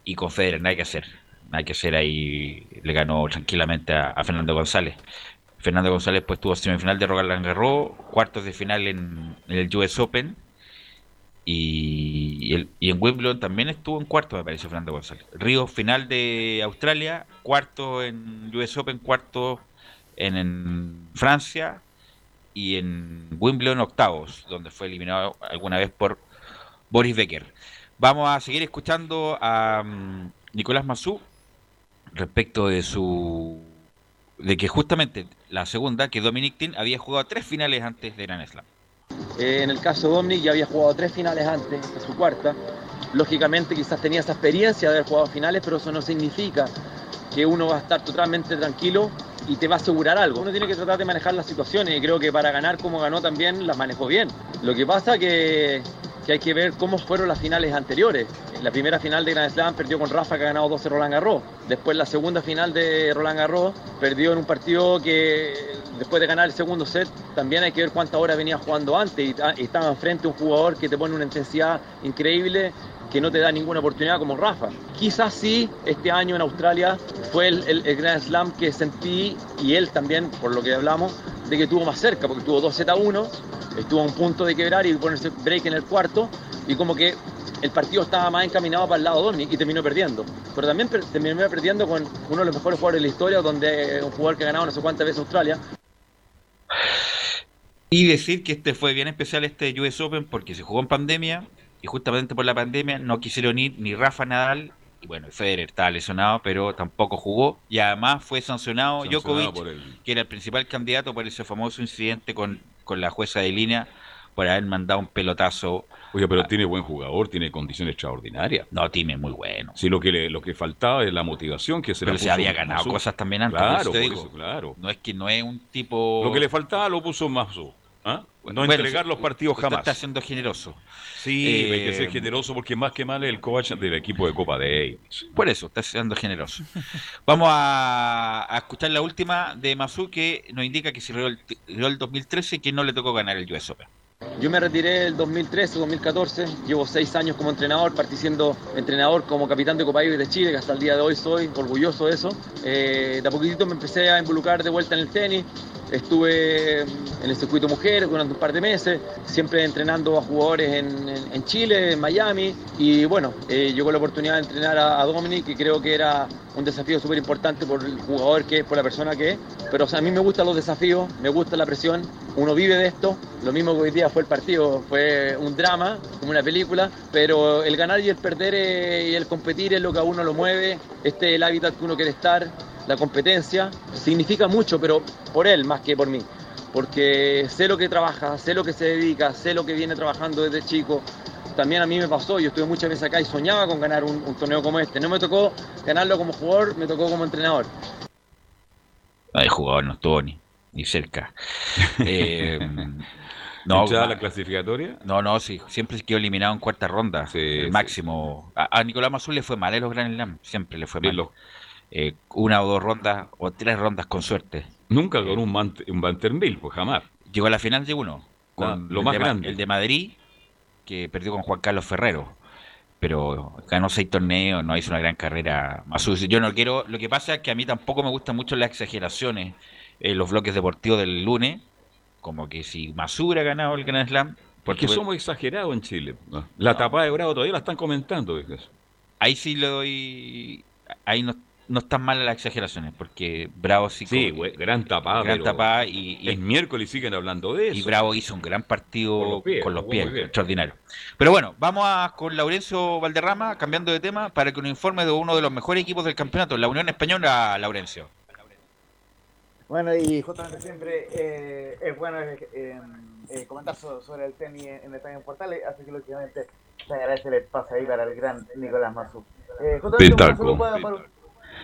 Y con Federer nada que hacer. Nada que hacer ahí. Le ganó tranquilamente a, a Fernando González. Fernando González pues tuvo semifinal de Roland Garros, cuartos de final en, en el US Open. Y, en Wimbledon también estuvo en cuarto, me parece, Fernando González. Río, final de Australia, cuarto en US Open, cuarto en, Francia y en Wimbledon octavos, donde fue eliminado alguna vez por Boris Becker. Vamos a seguir escuchando a mm, Nicolás Massú respecto de su de que justamente la segunda, que Dominic Thiem había jugado tres finales antes de Grand Slam. Eh, en el caso de Dominic ya había jugado tres finales antes, de su cuarta. Lógicamente quizás tenía esa experiencia de haber jugado finales, pero eso no significa que uno va a estar totalmente tranquilo y te va a asegurar algo. Uno tiene que tratar de manejar las situaciones y creo que para ganar como ganó también las manejó bien. Lo que pasa que, que hay que ver cómo fueron las finales anteriores. La primera final de Grand Slam perdió con Rafa que ha ganado 12 Roland Garros. Después la segunda final de Roland Garros perdió en un partido que después de ganar el segundo set también hay que ver cuántas horas venía jugando antes y estaba enfrente un jugador que te pone una intensidad increíble que no te da ninguna oportunidad como Rafa. Quizás sí, este año en Australia fue el, Grand Slam que sentí, y él también, por lo que hablamos, de que tuvo más cerca, porque tuvo 2 Z 1, estuvo a un punto de quebrar y ponerse break en el cuarto, y como que el partido estaba más encaminado para el lado de y terminó perdiendo. Pero también per- terminó perdiendo con uno de los mejores jugadores de la historia, donde un jugador que ha ganado no sé cuántas veces Australia. Y decir que este fue bien especial este US Open porque se jugó en pandemia y justamente por la pandemia no quisieron ir ni Rafa Nadal y bueno, Federer estaba lesionado pero tampoco jugó y además fue sancionado, Sancionado Djokovic que era el principal candidato por ese famoso incidente con, con la jueza de línea por haber mandado un pelotazo. Oye, pero tiene buen jugador, tiene condiciones extraordinarias. No, Time es muy bueno. Sí, lo que, le- lo que faltaba es la motivación que se Pero la se había ganado cosas también antes, por Claro, eso digo. claro. No es que no es un tipo... Lo que le faltaba lo puso Masu. ¿Ah? No Bueno, entregar los partidos jamás. está siendo generoso. Sí, Eh, hay que ser generoso porque más que mal es el coach del equipo de Copa Davis. Por eso, está siendo generoso. Vamos a, a escuchar la última de Masu que nos indica que se el, el 2013 que no le tocó ganar el US Open. Yo me retiré el 2013-2014, llevo seis años como entrenador, partí siendo entrenador como capitán de Copa Davis de Chile, que hasta el día de hoy soy orgulloso de eso. Eh, de a poquitito me empecé a involucrar de vuelta en el tenis, estuve en el circuito mujer durante un par de meses, siempre entrenando a jugadores en, en- en Chile, en Miami, y bueno, eh, llegó la oportunidad de entrenar a, a Dominic, que creo que era un desafío súper importante por el jugador que es, por la persona que es, pero o sea, a mí me gustan los desafíos, me gusta la presión, uno vive de esto, lo mismo que hoy día fue el partido, fue un drama, como una película, pero el ganar y el perder eh, y el competir es lo que a uno lo mueve, este es el hábitat que uno quiere estar, la competencia, significa mucho, pero por él más que por mí, porque sé lo que trabaja, sé lo que se dedica, sé lo que viene trabajando desde chico. También a mí me pasó, yo estuve muchas veces acá y soñaba con ganar un, un torneo como este. No me tocó ganarlo como jugador, me tocó como entrenador. El jugador no estuvo ni, ni cerca. Eh, no, ¿Hinchada la clasificatoria? No, no, sí, siempre quedó eliminado en cuarta ronda. el sí. máximo. A, a Nicolás Mazul le fue mal en los Grand Slam, siempre le fue mal. lo- Eh, una o dos rondas, o tres rondas con suerte. Nunca con un, man- un Vanderbilt, pues jamás. Llegó a la final de uno, con Ah, lo el más de grande. el de Madrid, que perdió con Juan Carlos Ferrero. Pero ganó seis torneos, no hizo una gran carrera. Mazul, yo no quiero. Lo que pasa es que a mí tampoco me gustan mucho las exageraciones en los bloques deportivos del lunes. Como que si Masura ha ganado el Grand Slam. Porque somos exagerados en Chile. ¿no? La tapada de Bravo todavía la están comentando. ¿ves? Ahí sí le doy. Ahí no, no están mal las exageraciones, porque Bravo sí. Sí, gran tapada. Gran tapada y, y- Es miércoles siguen hablando de eso. y Bravo hizo un gran partido Con los pies, con los pies, extraordinario. Pero bueno, vamos a, con Laurencio Valderrama, cambiando de tema, para que nos informe de uno de los mejores equipos del campeonato, la Unión Española, Laurencio. Bueno, y justamente siempre eh, es bueno eh, eh, comentar sobre el tenis en, el Estadio Portales, así que lógicamente se agradece el espacio ahí para el gran Nicolás Mazú. Eh, justamente, un saludo para,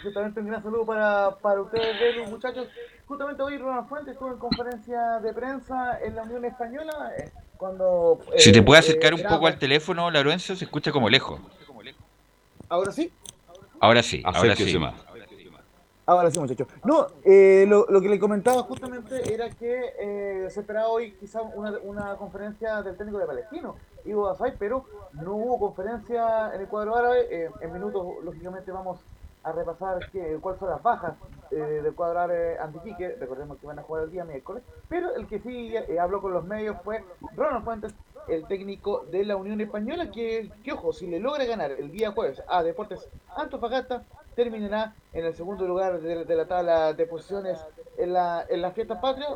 justamente un gran saludo para, para ustedes, muchachos. Justamente hoy Ronald Fuentes estuvo en conferencia de prensa en la Unión Española. Eh, cuando, si te puede acercar un poco al teléfono, Lorenzo, se escucha como lejos. ¿Ahora sí? Ahora sí, ahora sí. Más. Ahora sí, muchachos. No, eh, lo, que le comentaba justamente era que eh, se esperaba hoy quizá una, conferencia del técnico de Palestino, Ivo Asay, pero no hubo conferencia en el cuadro árabe. Eh, en minutos, lógicamente, vamos a repasar cuáles son las bajas eh, del cuadro árabe Antiquique. Recordemos que van a jugar el día miércoles. Pero el que sí eh, habló con los medios fue Ronald Fuentes, el técnico de la Unión Española, que, que ojo, si le logra ganar el día jueves a Deportes Antofagasta, terminará en el segundo lugar de, la tabla de posiciones en la, en la fiesta patria.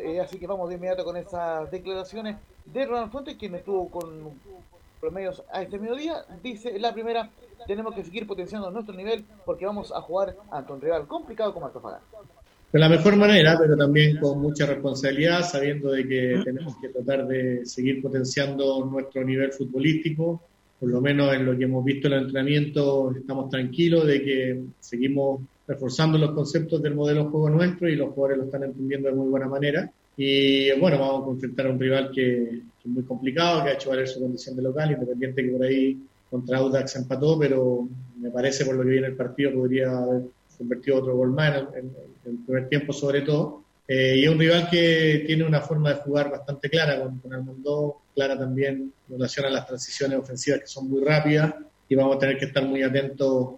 Eh, así que vamos de inmediato con esas declaraciones de Ronald Fuentes, quien estuvo con los medios a este mediodía. Dice la primera, tenemos que seguir potenciando nuestro nivel porque vamos a jugar ante un rival complicado como Antofagasta. De la mejor manera, pero también con mucha responsabilidad, sabiendo de que tenemos que tratar de seguir potenciando nuestro nivel futbolístico, por lo menos en lo que hemos visto en el entrenamiento, estamos tranquilos de que seguimos reforzando los conceptos del modelo de juego nuestro y los jugadores lo están entendiendo de muy buena manera. Y bueno, vamos a enfrentar a un rival que, es muy complicado, que ha hecho valer su condición de local, independiente que por ahí contra Audax empató, pero me parece por lo que viene el partido podría haber convertido otro gol más en, el primer tiempo sobre todo. Eh, y es un rival que tiene una forma de jugar bastante clara con, con Armando, clara también en relación a las transiciones ofensivas que son muy rápidas y vamos a tener que estar muy atentos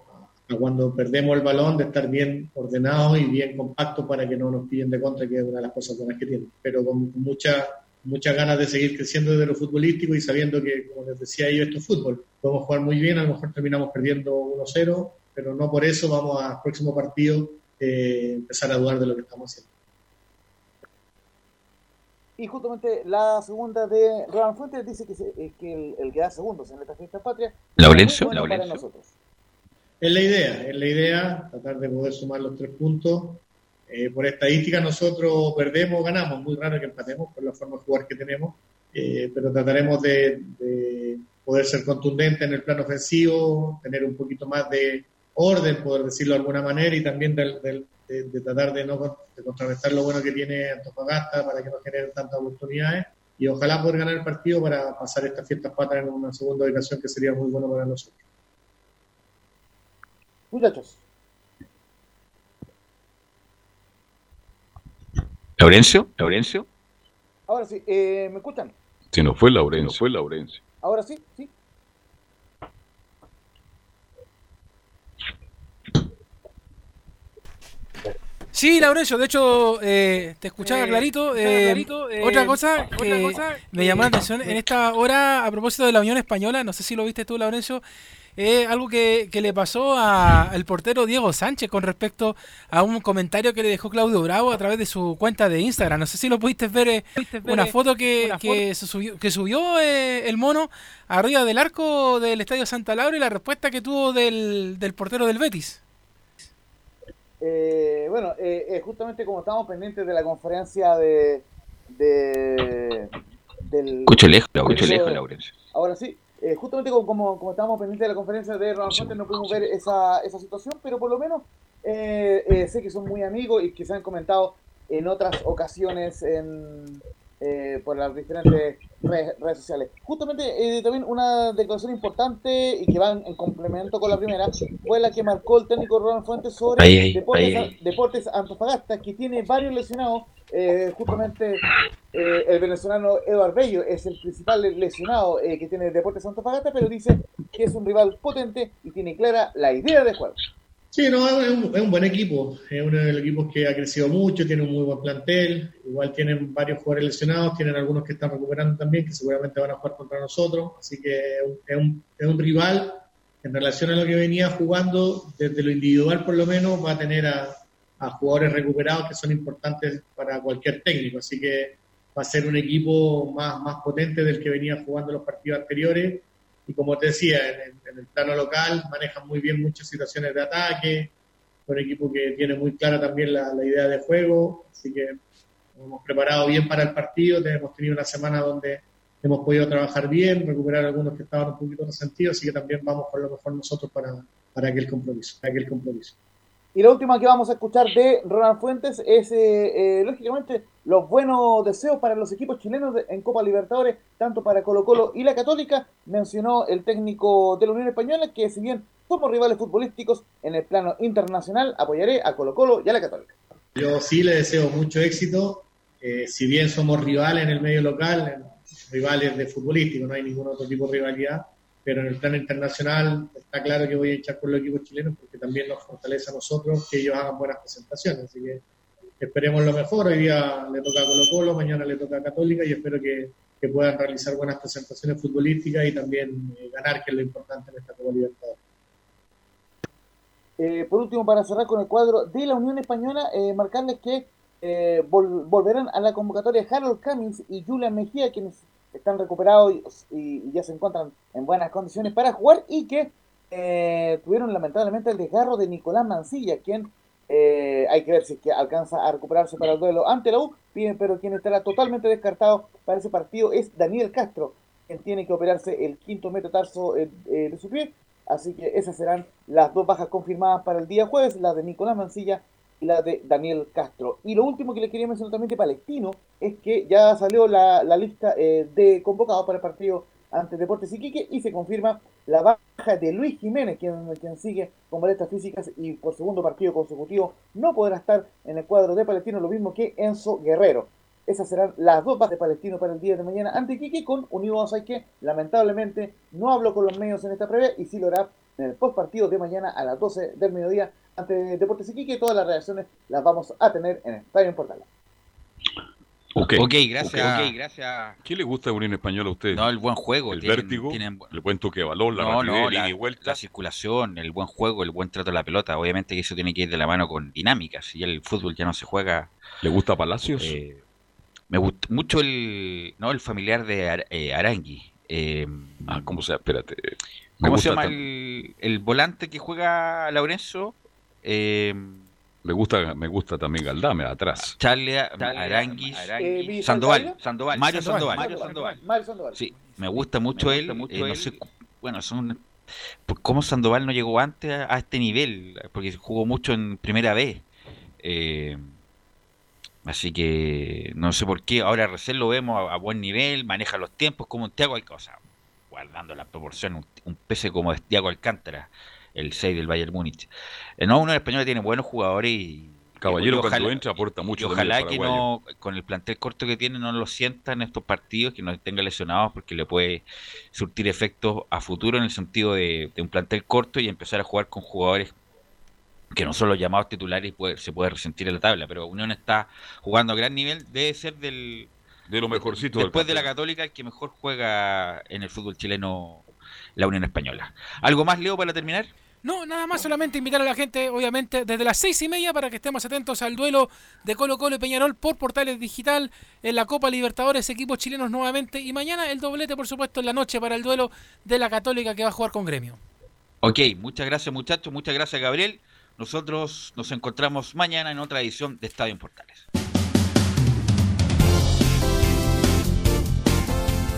a cuando perdemos el balón, de estar bien ordenado y bien compacto para que no nos pillen de contra, que es una de las cosas buenas que tiene. Pero con mucha, muchas ganas de seguir creciendo desde lo futbolístico y sabiendo que, como les decía yo, esto es fútbol. Podemos jugar muy bien, a lo mejor terminamos perdiendo 1-0, pero no por eso vamos al próximo partido eh, empezar a dudar de lo que estamos haciendo. Y justamente la segunda de Ronald Fuentes dice que, eh, que el, que da segundos en esta fiesta patria Laurencio, es para nosotros. Es la idea, es la idea, tratar de poder sumar los tres puntos. Eh, por estadística nosotros perdemos o ganamos, muy raro que empatemos por la forma de jugar que tenemos, eh, pero trataremos de, de, poder ser contundentes en el plano ofensivo, tener un poquito más de orden, poder decirlo de alguna manera, y también del, del de, tratar de no de contrarrestar lo bueno que tiene Antofagasta para que no generen tantas oportunidades y ojalá poder ganar el partido para pasar estas fiestas patas en una segunda ubicación que sería muy bueno para nosotros. Muchachos. Laurencio, Laurencio. Ahora sí, eh, ¿me escuchan? Si no fue Laurencio, no fue Laurencio. Ahora sí, sí. Sí, Laurencio, de hecho, eh, te escuchaba eh, clarito. Eh, clarito otra cosa que me llamó la atención en esta hora, a propósito de la Unión Española, no sé si lo viste tú, Laurencio, es algo que, le pasó al portero Diego Sánchez con respecto a un comentario que le dejó Claudio Bravo a través de su cuenta de Instagram. No sé si lo pudiste ver, una foto que, que, subió, que subió el mono arriba del arco del Estadio Santa Laura y la respuesta que tuvo del, del portero del Betis. Eh, bueno, eh, eh, justamente como estamos pendientes de la conferencia de, de del escucho lejos, escucho lejos, Laurencio. Ahora sí, eh, justamente como, como, como, estábamos pendientes de la conferencia de Ronald Fuentes no pudimos ver esa, esa situación, pero por lo menos eh, sé que son muy amigos y que se han comentado en otras ocasiones en, eh, por las diferentes redes, sociales. Justamente eh, también una declaración importante y que va en, complemento con la primera fue la que marcó el técnico Ronald Fuentes sobre Deportes, Antofagasta, que tiene varios lesionados. Eh, justamente el venezolano Eduardo Bello es el principal lesionado que tiene Deportes Antofagasta, pero dice que es un rival potente y tiene clara la idea de juego. Sí, no, es un, buen equipo. Es uno de los equipos que ha crecido mucho, tiene un muy buen plantel. Igual tienen varios jugadores lesionados, tienen algunos que están recuperando también, que seguramente van a jugar contra nosotros. Así que es un, es un rival en relación a lo que venía jugando, desde lo individual por lo menos, va a tener a, a jugadores recuperados que son importantes para cualquier técnico. Así que va a ser un equipo más, más potente del que venía jugando los partidos anteriores y como te decía, en el, plano local manejan muy bien muchas situaciones de ataque, un equipo que tiene muy clara también la, idea de juego, así que hemos preparado bien para el partido, hemos tenido una semana donde hemos podido trabajar bien, recuperar algunos que estaban un poquito resentidos, así que también vamos con lo mejor nosotros para, para aquel compromiso, para aquel compromiso. Y la última que vamos a escuchar de Ronald Fuentes es, eh, eh, lógicamente, los buenos deseos para los equipos chilenos en Copa Libertadores, tanto para Colo Colo y la Católica. Mencionó el técnico de la Unión Española que si bien somos rivales futbolísticos en el plano internacional, apoyaré a Colo Colo y a la Católica. Yo sí le deseo mucho éxito. Eh, si bien somos rivales en el medio local, rivales de futbolístico, no hay ningún otro tipo de rivalidad pero en el plano internacional está claro que voy a echar por los equipos chilenos porque también nos fortalece a nosotros que ellos hagan buenas presentaciones. Así que esperemos lo mejor. Hoy día le toca a Colo Colo, mañana le toca a Católica y espero que, que puedan realizar buenas presentaciones futbolísticas y también eh, ganar, que es lo importante en esta Copa Libertadores. Eh, por último, para cerrar con el cuadro de la Unión Española, eh, marcarles que eh, volverán a la convocatoria Harold Cummings y Julian Mejía, quienes están recuperados y, ya se encuentran en buenas condiciones para jugar y que eh, tuvieron lamentablemente el desgarro de Nicolás Mancilla, quien eh, hay que ver si es que alcanza a recuperarse para el duelo ante la U, pero quien estará totalmente descartado para ese partido es Daniel Castro, quien tiene que operarse el quinto metatarso eh, de su pie, así que esas serán las dos bajas confirmadas para el día jueves, la de Nicolás Mancilla la de Daniel Castro. Y lo último que le quería mencionar también de Palestino es que ya salió la, lista eh, de convocados para el partido ante Deportes Iquique y se confirma la baja de Luis Jiménez, quien, sigue con molestias físicas y por segundo partido consecutivo no podrá estar en el cuadro de Palestino, lo mismo que Enzo Guerrero. Esas serán las dos bajas de Palestino para el día de mañana ante Iquique con Unido que lamentablemente no habló con los medios en esta previa y sí lo hará en el post partido de mañana a las 12 del mediodía ante Deportes Iquique. Todas las reacciones las vamos a tener en Estadio Portal. Ok, okay gracias. Okay, gracias. ¿Qué le gusta de Unión Española a usted? No, el buen juego. El vértigo, el buen toque de balón, la no, no, la, y vuelta. La circulación, el buen juego, el buen trato de la pelota. Obviamente que eso tiene que ir de la mano con dinámicas. Y el fútbol ya no se juega. ¿Le gusta Palacios? Eh, me gusta mucho el, no, el familiar de eh, Arangui. Eh, ah, ¿cómo se Espérate. ¿Cómo se llama el, el, volante que juega Laurenzo? Eh, me gusta, me gusta también Galdame atrás. Charlie, Aranguis, eh, Sandoval, Sandoval, Mario Sandoval, Mario Sandoval. Mario Sandoval. Sí, me gusta mucho él. Mucho eh, no sé, bueno, son pues, cómo Sandoval no llegó antes a, este nivel, porque jugó mucho en primera vez. Eh, así que no sé por qué. Ahora recién lo vemos a, buen nivel, maneja los tiempos como un Tiago Alcántara, guardando la proporción, un, un pese como es Tiago Alcántara el 6 del Bayern Múnich. Eh, no, uno en español tiene buenos jugadores y. Caballero cuando entra aporta mucho. ojalá que no, con el plantel corto que tiene, no lo sienta en estos partidos, que no tenga lesionados, porque le puede surtir efectos a futuro en el sentido de, un plantel corto y empezar a jugar con jugadores que no son los llamados titulares y se puede resentir en la tabla. Pero Unión está jugando a gran nivel, debe ser del. De lo mejorcito. Después de la Católica, el que mejor juega en el fútbol chileno la Unión Española. ¿Algo más, Leo, para terminar? No, nada más, solamente invitar a la gente, obviamente, desde las seis y media para que estemos atentos al duelo de Colo Colo y Peñarol por Portales Digital en la Copa Libertadores, equipos chilenos nuevamente. Y mañana el doblete, por supuesto, en la noche para el duelo de la Católica que va a jugar con Gremio. Ok, muchas gracias muchachos, muchas gracias Gabriel. Nosotros nos encontramos mañana en otra edición de Estadio en Portales.